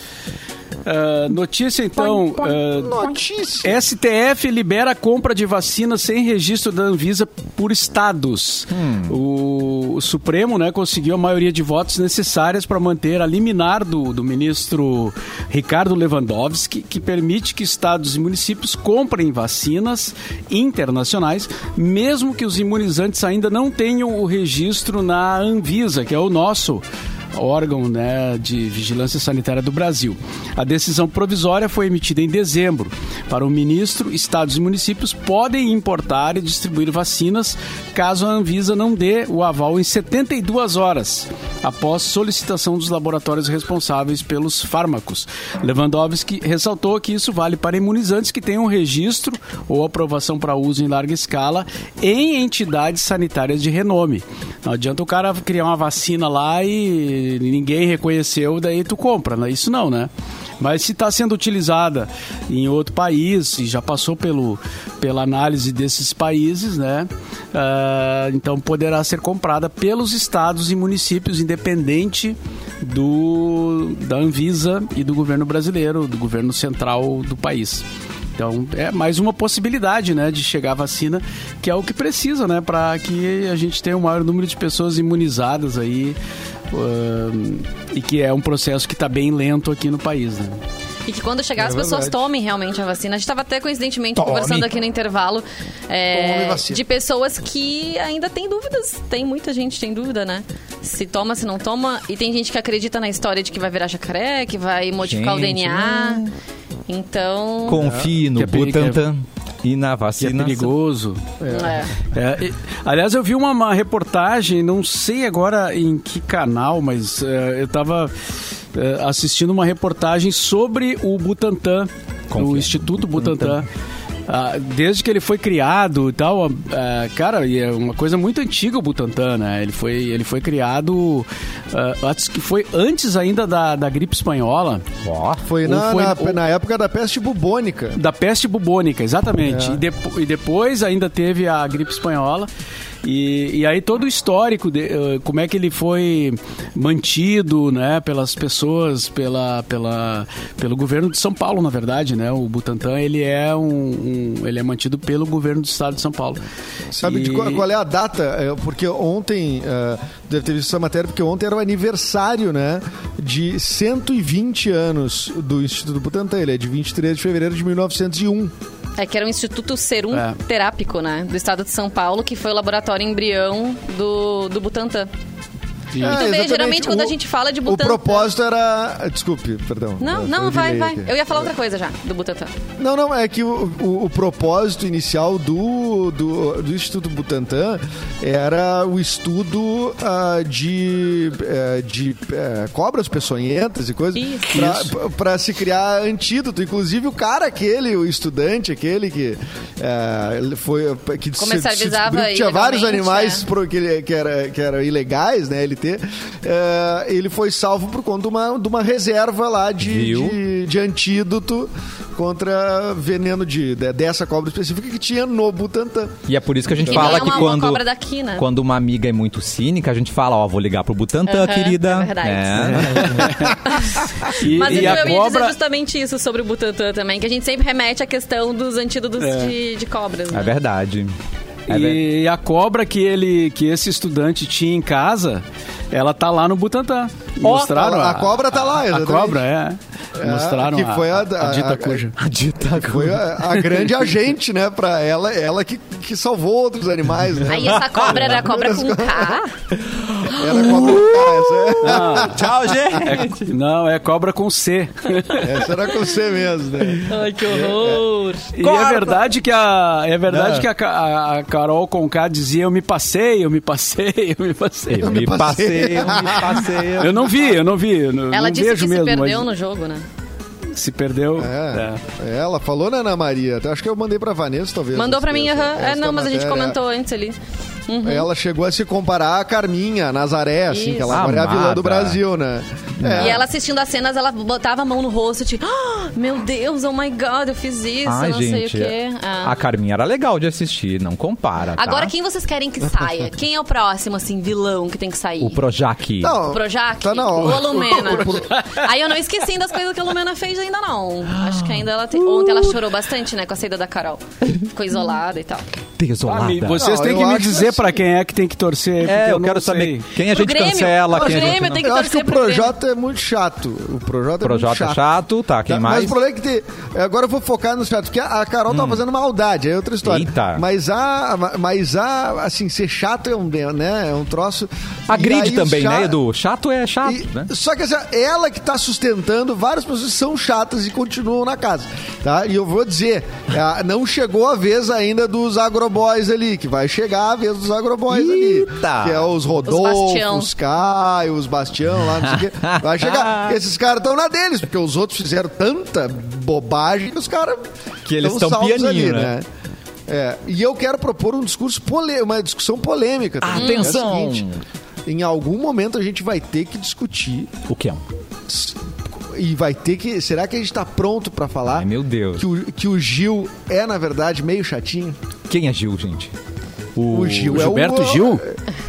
Ah, notícia então. ah, Notícia. STF libera a compra de vacinas sem registro da Anvisa por estados. O, o Supremo né, conseguiu a maioria de votos necessárias para manter a liminar do, do ministro Ricardo Lewandowski, que permite que estados e municípios comprem vacinas internacionais, mesmo que os imunizantes ainda não tenham o registro na Anvisa, que é o nosso órgão né, de vigilância sanitária do Brasil. A decisão provisória foi emitida em dezembro. Para o ministro, estados e municípios podem importar e distribuir vacinas caso a Anvisa não dê o aval em 72 horas, após solicitação dos laboratórios responsáveis pelos fármacos. Lewandowski ressaltou que isso vale para imunizantes que tenham registro ou aprovação para uso em larga escala em entidades sanitárias de renome. Não adianta o cara criar uma vacina lá e ninguém reconheceu, daí tu compra, né? Isso não, né? Mas se está sendo utilizada em outro país e já passou pelo, pela análise desses países, né? Ah, então poderá ser comprada pelos estados e municípios, independente do da Anvisa e do governo brasileiro, do governo central do país. Então é mais uma possibilidade, né, de chegar a vacina, que é o que precisa, né, para que a gente tenha o maior número de pessoas imunizadas aí uh, e que é um processo que está bem lento aqui no país, né? E que quando chegar É as pessoas verdade. tomem realmente a vacina. A gente estava até coincidentemente Tome. conversando aqui no intervalo é, de pessoas que ainda têm dúvidas. Tem muita gente que tem dúvida, né? Se toma, se não toma. E tem gente que acredita na história de que vai virar jacaré, que vai modificar o Gente, DNA. Então. Confie no Que é peri- Butantan e na é vacina. perigoso. é. É, e- aliás, eu vi uma, uma reportagem, não sei agora em que canal, mas é, eu estava assistindo uma reportagem sobre o Butantan, Confia. o Instituto Butantan. Ah, desde que ele foi criado e tal, ah, cara, e é uma coisa muito antiga o Butantan, né? Ele foi, ele foi criado, ah, acho que foi antes ainda da, da gripe espanhola. Ó, Foi, na, foi- na, ou- na época da peste bubônica. Da peste bubônica, exatamente. É. E, e depois ainda teve a gripe espanhola. E, e aí todo o histórico, de, eh, como é que ele foi mantido, né, pelas pessoas, pela, pela, pelo governo de São Paulo, na verdade, né? O Butantan, ele é um, um- ele é mantido pelo governo do estado de São Paulo. Sabe de E- qual, qual é a data? É, Porque ontem, é, deve ter visto essa matéria, porque ontem era o aniversário, né? De 120 anos do Instituto Butantan. Ele é de 23 de fevereiro de 1901. É que era o Instituto Serum É. Terápico, né? Do estado de São Paulo, que foi o laboratório embrião do, do Butantan. É, tu vê, exatamente. geralmente, quando a gente fala de Butantan- O propósito era... Desculpe, perdão. Não, não, vai, vai. aqui. Eu ia falar outra coisa já, do Butantan. Não, não, é que o, o- o propósito inicial do, do, do Instituto Butantan era o estudo ah, de, eh, de eh, cobras peçonhentas e coisas Isso. para se criar antídoto. Inclusive o cara aquele, o estudante aquele que eh, ele foi que se- Comercializava se que tinha vários ilegalmente, animais é. pro- que, ele- que, era, que eram ilegais, né, LT, eh, ele foi salvo por conta de uma, de uma reserva lá de, de, de antídoto contra veneno de, de- dessa cobra específica que tinha no Butantan. E é por isso que a gente Que fala é que uma- uma quando, cobra daqui, né? quando uma amiga é muito cínica, a gente fala, ó, vou ligar pro Butantan, Aham, querida. é verdade. E, Mas e eu, a eu ia cobra... dizer justamente isso sobre o Butantan também, que a gente sempre remete à questão dos antídotos de, de cobras, né? É verdade. É. E a cobra que ele, que esse estudante tinha em casa, ela tá lá no Butantan. Mostraram a- a cobra tá lá, A, cobra é. Mostraram que foi a- a, dita a- cuja. A dita Foi a, a grande agente, né, pra ela, ela que, que salvou outros animais, né? Aí essa cobra era cobra com K? Era cobra com essa, Tchau, gente! É- não, é cobra com C. é- essa era com você mesmo, né? Ai, que horror! E Corta. é verdade que a é verdade Não. que a, a- a Carol Conká dizia eu me passei, eu me passei, eu me passei. Eu me passei, eu me passei. Eu não vi, eu não vi, eu não, Ela não disse vejo que mesmo, se perdeu mas no jogo, né? se perdeu. É. é. Ela falou, né, Ana Maria? Acho que eu mandei pra Vanessa, talvez. Mandou pra mim, aham. É, não, mas a gente comentou antes ali. Uhum. Ela chegou a se comparar a Carminha, a Nazaré, assim, que ela agora é a vilã do. Brasil, né? É. E ela assistindo as cenas, ela botava a mão no rosto, tipo, "Ah, meu Deus, oh my god, eu fiz isso, Ai, não sei o gente, quê. Ah. a Carminha era legal de assistir, não compara, tá? Agora, quem vocês querem que saia? Quem é o próximo, assim, vilão que tem que sair? O Projac. Não, O Projac? Tá. Ou a Lumena? Aí eu não esqueci das coisas que a Lumena fez ainda, não. Acho que ainda ela tem... Ontem ela chorou bastante, né, com a saída da Carol. Ficou isolada e tal. Desolada. Ah, vocês têm eu que me dizer assim- pra quem é que tem que torcer. porque É, eu não quero sei. saber quem a gente Grêmio. cancela, quem a gente Grêmio não... tem que Eu acho que o. Projota é muito chato. O Projota é Projota muito é chato, tá, quem Tá, mais? Mas o problema é que tem, agora eu vou focar no chato, porque a, a Carol tava fazendo maldade, é outra história. Eita. Mas a, mas a, assim, ser chato é um, né, é um troço. A grid também, cha- né, Edu? Chato é chato, E- né? Só que assim, ela que tá sustentando várias pessoas são chatas e continuam na casa. Tá? E eu vou dizer, ah, não chegou a vez ainda dos agroboys ali, que vai chegar a vez dos agroboys ali. Que é os. Rodolfo, os Caio, os Bastião lá, não sei o quê. Vai chegar. Esses caras estão na deles, porque os outros fizeram tanta bobagem que os caras Que eles tão tão salvos pianinho, né? É, e eu quero propor um discurso uma discussão polêmica. também. Atenção! É o seguinte, em algum momento a gente vai ter que discutir O que é? e vai ter que. Será que a gente tá pronto pra falar Ai, meu Deus. que o, que o Gil é, na verdade, meio chatinho? Quem é Gil, gente? O, Gil o é Gilberto o. Gil?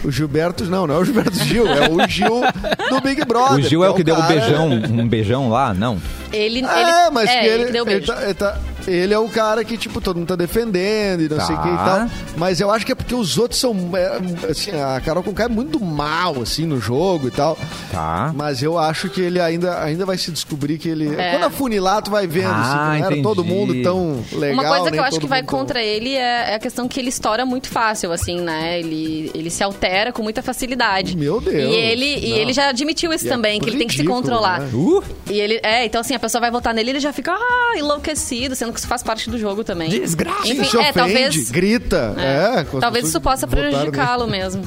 O Gilberto, não, não é o Gilberto Gil, é o Gil do Big Brother. O Gil é o que deu o cara- beijão, um beijão lá? Não. Ele, ele, É, mas é, que ele, ele deu ele, beijo. tá- ele tá- ele é o cara que, tipo, todo mundo tá defendendo e não sei o que e Tá. tal. Mas eu acho que é porque os outros são. é, assim, a Carol Conká é muito mal, assim, no jogo e tal. Tá. Mas eu acho que ele ainda, ainda vai se descobrir que ele. É. Quando afunilar, tu vai vendo, Ah, assim, não era todo mundo tão legal. Uma coisa que eu acho que vai tão- contra ele é, é a questão que ele estoura muito fácil, assim, né? Ele, ele se altera com muita facilidade. Meu Deus. E ele, e ele já admitiu isso E é também, que ele tem que se controlar. né? Uh, E ele, é, então assim, a pessoa vai votar nele, ele já fica ah, enlouquecido, sendo que isso faz parte do jogo também. Desgraça. Enfim, se é, ofende, talvez. grita. É, as Talvez isso possa prejudicá-lo mesmo.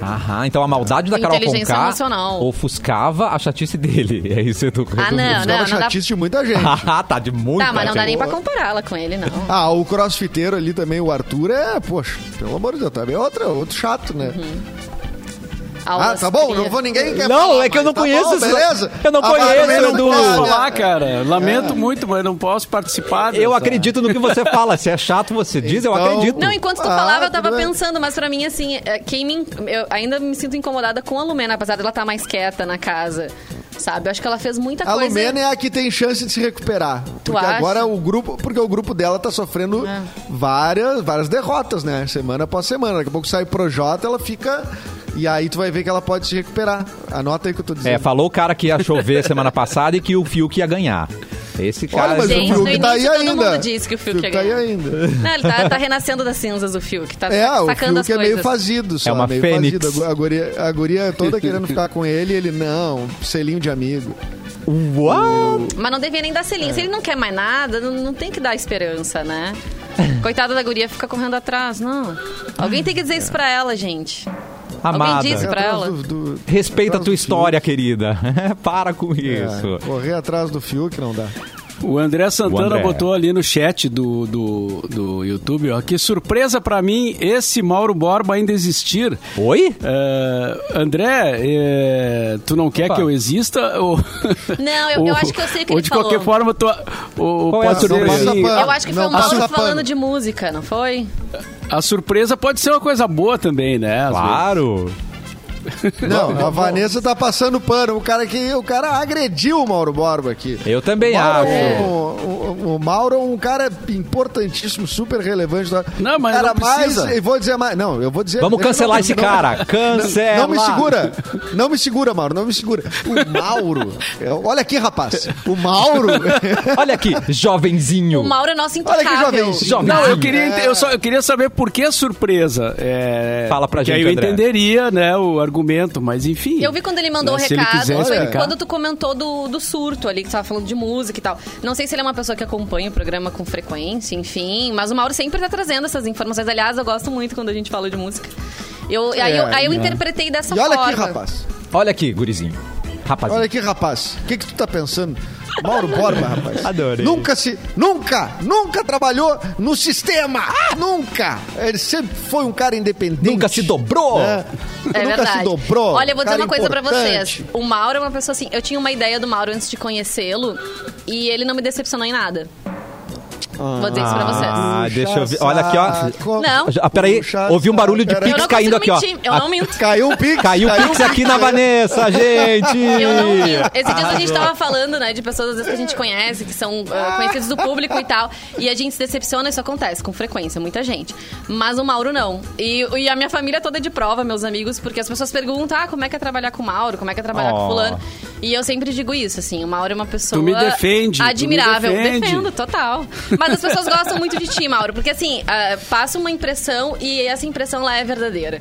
Aham, então a maldade da Carol Inteligência Conká emocional. ofuscava a chatice dele. É isso, Edu. Ah, não, nele. não, Não, não dá. chatice de muita gente. Ah, tá de muito. Tá, mas não dá nem pra compará-la com ele, não. Ah, o crossfiteiro ali também, o Arthur, é, poxa, pelo amor de Deus, também é outro, outro chato, né? Ah, Aulas tá bom, não vou ninguém quer Não, falar, é que eu não tá conheço bom, beleza? eu não A conheço, Edu. né? falar, cara. Lamento muito, mas não posso participar. Eu dessa- acredito no que você fala. Se é chato, você diz, eu Então- acredito. Não, enquanto tu Ah, falava, eu tava bem. pensando, mas pra mim, assim, é, quem me. Eu ainda me sinto incomodada com a Lumena, apesar dela estar mais quieta na casa. Sabe? Eu acho que ela fez muita A coisa. Lumena é a que tem chance de se recuperar. Porque acha? agora o grupo, porque o grupo dela tá sofrendo É. várias, várias derrotas, né? Semana após semana. Daqui a pouco sai o Projota, ela fica e aí tu vai ver que ela pode se recuperar. Anota aí o que eu tô dizendo. É, falou o cara que ia chover semana passada e que o Fiuk ia ganhar. Esse cara. Olha, mas Gente, o Fiuk tá aí todo ainda. mundo disse que o Fiuk ia tá aí ainda. Não, ele tá, tá renascendo das cinzas, o Fiuk. Tá É, o sacando Fiuk é meio fazido só, É uma meio fênix. fazido. A guria, a guria toda querendo ficar com ele, ele não, selinho de amigo. What? Mas não devia nem dar selinho. Se ele não quer mais nada, não, não tem que dar esperança, né? Coitada da guria fica correndo atrás. Não. Alguém tem que dizer isso pra ela, gente. Amada. Alguém disse pra ela. do- do- Respeita a tua história, querida. Para com Fiuk. isso. É, correr atrás do Fiuk não dá. O André Santana O André. botou ali no chat do, do, do YouTube, ó. Que surpresa pra mim esse Mauro Borba ainda existir. Oi? É, André, é, tu não quer Opa. que eu exista? Ou, Não, eu- eu acho que eu sei o que Ou ele de qualquer forma, tu, ou, Qual é pode ser surpresa? Passa pra- Eu acho que foi Não, o Mauro falando de música, não foi? a surpresa pode ser uma coisa boa também, né? às Claro. Não, a Vanessa tá passando pano. O cara que o cara agrediu o Mauro Borba aqui. Eu também Mauro, acho. O, o- o Mauro é um cara importantíssimo, super relevante. Não, mas cara não precisa. mais. Eu vou dizer mais. Não, eu vou dizer. Vamos cancelar não- esse não- cara. Cancela. Não me segura. Não me segura, Mauro. Não me segura. O Mauro. é- Olha aqui, rapaz. O Mauro. Olha aqui, jovenzinho. O Mauro é nosso Olha que intocável. jovenzinho. Não, eu queria, É. eu só, eu queria saber por que a surpresa. É, Fala pra gente, aí eu André. entenderia, né, o argumento, mas enfim. Eu vi quando ele mandou o né, recado, foi quando tu comentou do, do surto ali, que tu tava falando de música e tal. Não sei se ele é uma pessoa que acompanha o programa com frequência, enfim, mas o Mauro sempre tá trazendo essas informações. Aliás, eu gosto muito quando a gente fala de música. Eu, aí, eu, aí eu né? interpretei dessa E olha forma. aqui, rapaz. Olha aqui, gurizinho. Rapazinho. Olha aqui, rapaz. O que, que tu tá pensando? Mauro Borba, rapaz. Adorei. Nunca se. Nunca! Nunca trabalhou no sistema! Nunca! Ele sempre foi um cara independente. Nunca se dobrou. né? É Nunca verdade. se dobrou. Olha, eu vou dizer uma coisa pra importante. vocês. O Mauro é uma pessoa assim. Eu tinha uma ideia do Mauro antes de conhecê-lo e ele não me decepcionou em nada. Vou dizer isso pra vocês. Ah, deixa eu ver. Olha aqui, ó. Não. Ah, peraí, puxa ouvi um barulho de pix não caindo aqui, consigo ó. mentir, eu Ah, não minto. Caiu um pix. Caiu o pix aqui na Vanessa, gente. Eu não minto. Esses dias a gente tava falando, né, de pessoas às vezes que a gente conhece, que são ah, conhecidos do público e tal. E a gente se decepciona, isso acontece com frequência, muita gente. Mas o Mauro não. E, e a minha família toda é de prova, meus amigos, porque as pessoas perguntam: ah, como é que é trabalhar com o Mauro? Como é que é trabalhar Oh. com fulano? E eu sempre digo isso, assim, o Mauro é uma pessoa. Tu me defende, tu me Admirável. defende. Defendo, total. Mas as pessoas gostam muito de ti, Mauro, porque assim, ah, passa uma impressão e essa impressão lá é verdadeira.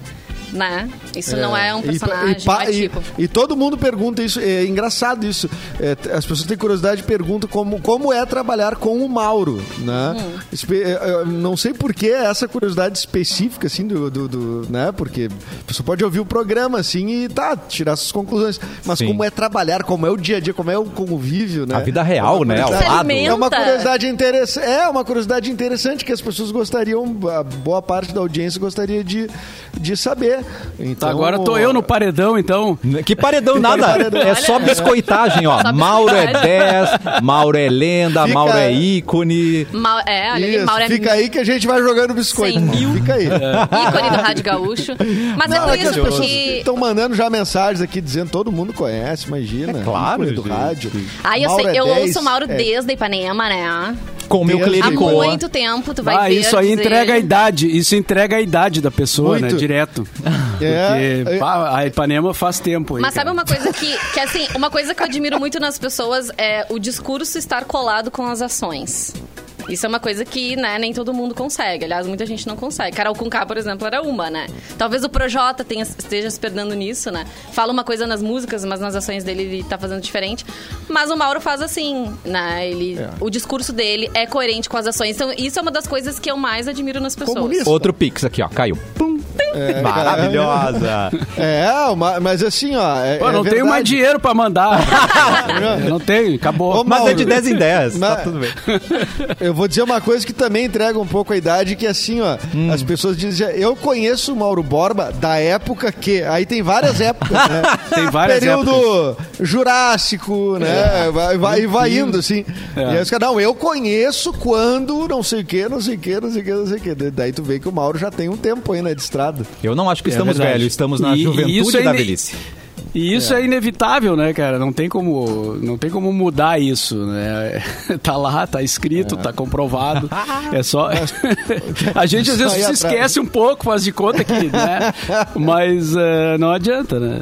Né? Isso não é um E- personagem, e, pa- é e- tipo. e todo mundo pergunta isso, é engraçado isso. É, as pessoas têm curiosidade e perguntam como, como é trabalhar com o Mauro, né? Hum. Espe- é, é, não sei por que essa curiosidade específica, assim, do, do, do- né? Porque a pessoa pode ouvir o programa, assim, e tá, tirar suas conclusões. Mas Sim. como é trabalhar, como é o dia a dia, como é o convívio, né? A vida real, É uma né, ao curiosidade- lado. É uma curiosidade interessante. É uma curiosidade interessante que as pessoas gostariam, a boa parte da audiência gostaria de, de saber. Então, Agora tô eu no paredão, então. Que paredão nada. paredão. É só biscoitagem, ó. Só Mauro é biscoitagem. 10, Mauro é lenda, Fica- Mauro é ícone. Ma- é, olha ali, Isso, Mauro é fica aí que a gente vai jogando biscoito. 100 mil. Fica aí. ícone do Rádio Gaúcho. Mas Não, é é por isso pessoas que... estão mandando já mensagens aqui dizendo todo mundo conhece, imagina. É claro, ícone do gente. Rádio. Ah, eu, Mauro sei, é eu 10, ouço o Mauro é. desde Ipanema, né? Com o meu Desde- Há clericoa. muito tempo, tu vai Ah, ver. isso aí dizer- entrega a idade. Isso entrega a idade da pessoa, Muito. né? Direto. É, Porque é. pá, a Ipanema faz tempo aí. Mas sabe cara. uma coisa que, que, assim, uma coisa que eu admiro muito nas pessoas é o discurso estar colado com as ações. Isso é uma coisa que, né, nem todo mundo consegue. Aliás, muita gente não consegue. Carol Conká, por exemplo, era uma, né? Talvez o Projota tenha, esteja se perdendo nisso, né? Fala uma coisa nas músicas, mas nas ações dele ele tá fazendo diferente. Mas o Mauro faz assim, né? Ele, O discurso dele é coerente com as ações. Então, isso é uma das coisas que eu mais admiro nas pessoas. Comunista. Outro pix aqui, ó. Caiu. Pum. Maravilhosa. É, uma- mas assim, ó. É, Pô, é não tenho verdade. mais dinheiro pra mandar. Não tenho, acabou. Ô, Mas é Mauro. de 10 em 10. Mas- Tá tudo bem. Eu vou dizer uma coisa que também entrega um pouco a idade, que assim, ó, Hum. as pessoas dizem, eu conheço o Mauro Borba da época que. Aí tem várias épocas, né? Tem várias Período Jurássico, né? Vai, vai, e vai indo, assim. É. E aí os caras, não, eu conheço quando não sei o que, não sei o que, não sei o que, não sei o que. Daí tu vê que o Mauro já tem um tempo aí, né, de estrada. Eu não acho que É estamos verdade. velhos, estamos na E- e juventude isso é da velhice. E isso é. inevitável, né, cara? Não tem como, não tem como mudar isso, né? Tá lá, tá escrito, tá comprovado. É só a gente às vezes se esquece um pouco, faz de conta que, né? Mas eh, não adianta, né?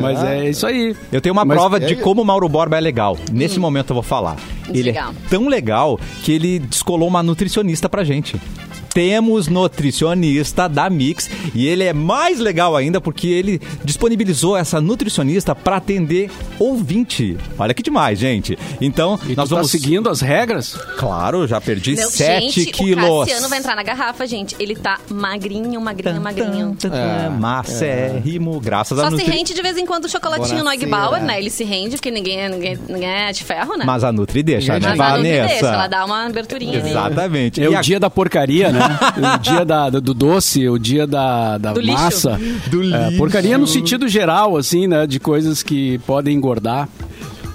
Mas é isso aí. Eu tenho uma Mas- prova de é- como o Mauro Borba é legal. Nesse momento eu vou falar. Ele Legal. é tão legal que ele descolou uma nutricionista pra gente. Temos nutricionista da Mix e ele é mais legal ainda porque ele disponibilizou essa nutricionista pra atender ouvinte. Olha que demais, gente. Então, E nós tu tá vamos seguindo as regras? Claro, já perdi Meu, 7 gente, quilos. o Cassiano vai entrar na garrafa, gente. Ele tá magrinho, magrinho, magrinho. É, Macérrimo, graças a Só se Nutri... rende de vez em quando o chocolatinho no Egg Bonacera. Bauer, né? Ele se rende, porque ninguém, ninguém, ninguém é de ferro, né? Mas a Nutri deixa, né, Mas a Nutri Vanessa? deixa, ela dá uma aberturinha ali. Exatamente. É E o a- dia da porcaria, né? O dia da, do doce, o dia da, da Do lixo. massa. Do É, lixo. porcaria no sentido geral, assim, né? De coisas que podem engordar.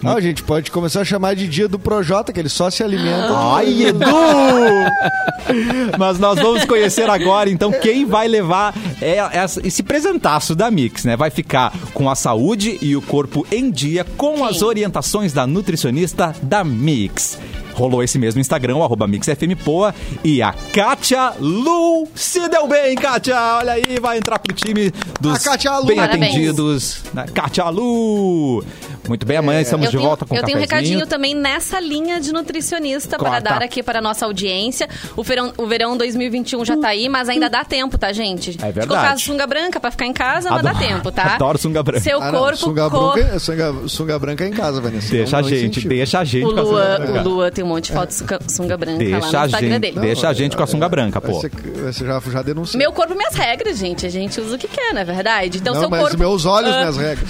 Ah, a gente pode começar a chamar de dia do Projota, que ele só se alimenta. Ai, Edu! Mas nós vamos conhecer agora, então, quem vai levar é- essa- esse presentaço da Mix, né? Vai ficar com a saúde e o corpo em dia com as orientações da nutricionista da Mix. Rolou esse mesmo Instagram, o arroba MixFMPoa. E a Kátia Lu se deu bem, Kátia! Olha aí, vai entrar pro time dos bem Parabéns. atendidos. Kátia Lu! Muito bem, amanhã estamos Eu de tenho, volta com eu o tenho um recadinho também nessa linha de nutricionista para dar aqui para a nossa audiência. O verão, o verão 2021 já tá aí, mas ainda dá tempo, tá, gente? É De verdade. colocar a sunga branca para ficar em casa, mas dá tempo, tá? adoro sunga branca. Seu Ah, não, corpo... sunga, co- branca, sunga, sunga branca é em casa, Vanessa. Deixa a Não- não gente, deixa a gente O com a sunga Lua, branca. o Lua tem um monte de foto de sunga, sunga branca lá Deixa no a Instagram gente, dele. deixa a gente com a sunga branca, pô. Você, você já, já denunciou. Meu corpo, minhas regras, gente. A gente usa o que quer, não é verdade? Então, não, seu mas corpo... meus olhos, Ah, minhas regras.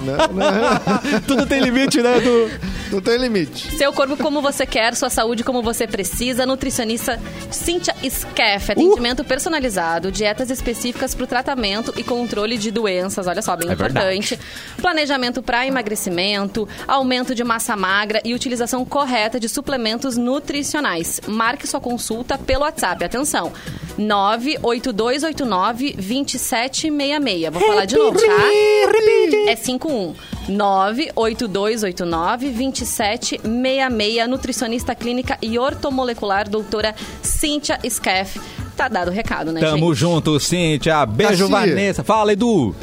não, não, Tudo tem limite, né, Edu? não tem limite. Seu corpo como você quer, sua saúde como você precisa. Nutricionista Cíntia Scaff. Uh! Atendimento personalizado, dietas específicas para o tratamento e controle de doenças. Olha só, bem É importante. Planejamento para emagrecimento, aumento de massa magra e utilização correta de suplementos nutricionais. Marque sua consulta pelo WhatsApp. Atenção. 98289 2766. Vou falar de novo, tá? É 51 98289 2766. Nutricionista clínica e ortomolecular, doutora Cíntia Scaff. Tá dado o recado, né, Tamo gente? junto, Cíntia. Beijo, Cassia. Vanessa. Fala, Edu.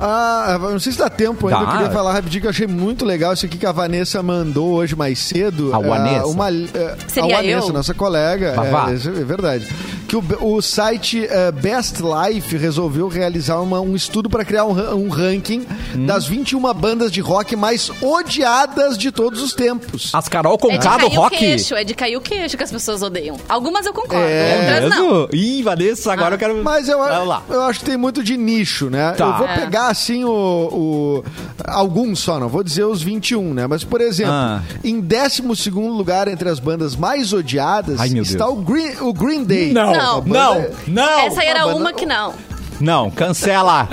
Ah, não sei se dá tempo ainda. Dá. Eu queria falar rapidinho que eu achei muito legal isso aqui que a Vanessa mandou hoje mais cedo. A É, Vanessa? Uma, é, Seria a Vanessa, eu? nossa colega. É, é verdade. que o, o site eh, Best Life resolveu realizar uma- um estudo para criar um, um ranking Hum. das 21 bandas de rock mais odiadas de todos os tempos. As Carol É de Conká do cair o rock. queixo, é de cair o queixo que as pessoas odeiam. Algumas eu concordo, É outras não. Ih, Vanessa, agora eu quero... Mas eu, eu acho que tem muito de nicho, né? Tá. Eu vou É. pegar, assim, o, o- Alguns só, não vou dizer os 21, né? Mas, por exemplo, Ah. em 12 lugar entre as bandas mais odiadas Ai, está o Green, o Green Day. Não, Não. não, não. Essa aí era uma uma banda- que não. Não, cancela.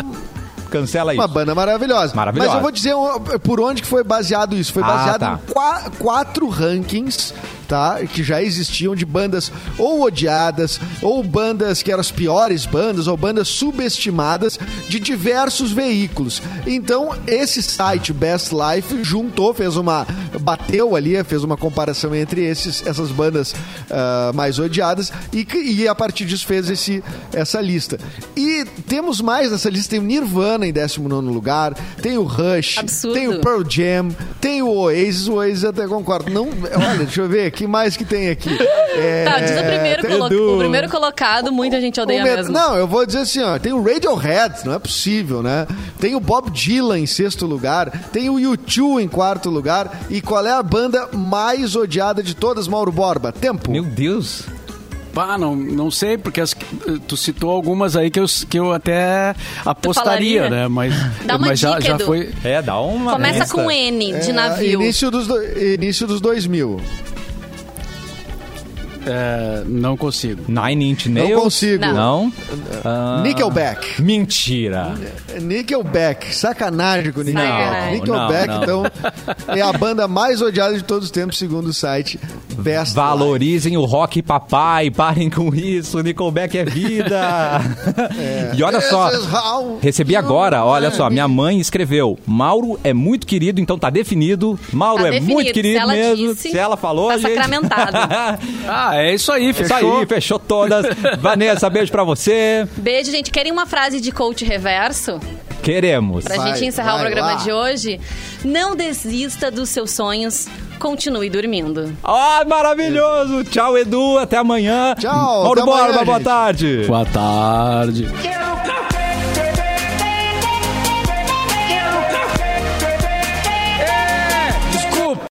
Cancela isso. Uma banda maravilhosa. Maravilhosa. Mas eu vou dizer uh, por onde que foi baseado isso. Foi Ah, baseado tá. em qua- quatro rankings, tá? Que já existiam de bandas ou odiadas, ou bandas que eram as piores bandas, ou bandas subestimadas de diversos veículos. Então, esse site Best Life juntou, fez uma. bateu ali, fez uma comparação entre esses, essas bandas ah, mais odiadas e, e a partir disso fez esse, essa lista. E temos mais nessa lista, tem o Nirvana em 19 lugar, tem o Rush, Absurdo. tem o Pearl Jam, tem o Oasis, o Oasis eu até concordo. Não, olha, deixa eu ver, que mais que tem aqui? É, Tá, diz o primeiro, tem- colo- o primeiro colocado, muita gente odeia met- mesmo. Não, eu vou dizer assim, ó, tem o Radiohead, não é possível, né? Tem o Bob Dylan em sexto lugar, tem o U2 em quarto lugar, e qual é a banda mais odiada de todas, Mauro Borba? Tempo. Meu Deus. Pá, não, não sei, porque as- tu citou algumas aí que eu, que eu até apostaria, falaria? né? Mas, Dá uma mas já, dica, já Edu. foi. É, dá uma Começa lista. com N, de É, navio. Início dos, do- início dos 2000. É, não consigo. Nine Inch Nails? Não consigo. Não? Ah, Nickelback. Mentira. Nickelback. Sacanagem com o Nickelback. Sacanagem. Nickelback, Não, então, é a banda mais odiada de todos os tempos, segundo o site Best Valorizem o rock papai, parem com isso, Nickelback é vida. E olha Life. só, recebi agora, olha só, minha mãe escreveu, Mauro é muito querido, então tá definido, Mauro Tá é definido. muito querido Se mesmo, disse, se ela falou, tá a gente... sacramentado. Ah, é isso aí, Isso fechou. aí, fechou todas. Vanessa, beijo pra você. Beijo, gente. Querem uma frase de coach reverso? Queremos. Pra Vai, gente encerrar o programa lá. de hoje? Não desista dos seus sonhos. Continue dormindo. Ah, maravilhoso. Tchau, Edu, até amanhã. Tchau, Mauro até amanhã, Borba, boa gente. tarde. Boa tarde. Quero café!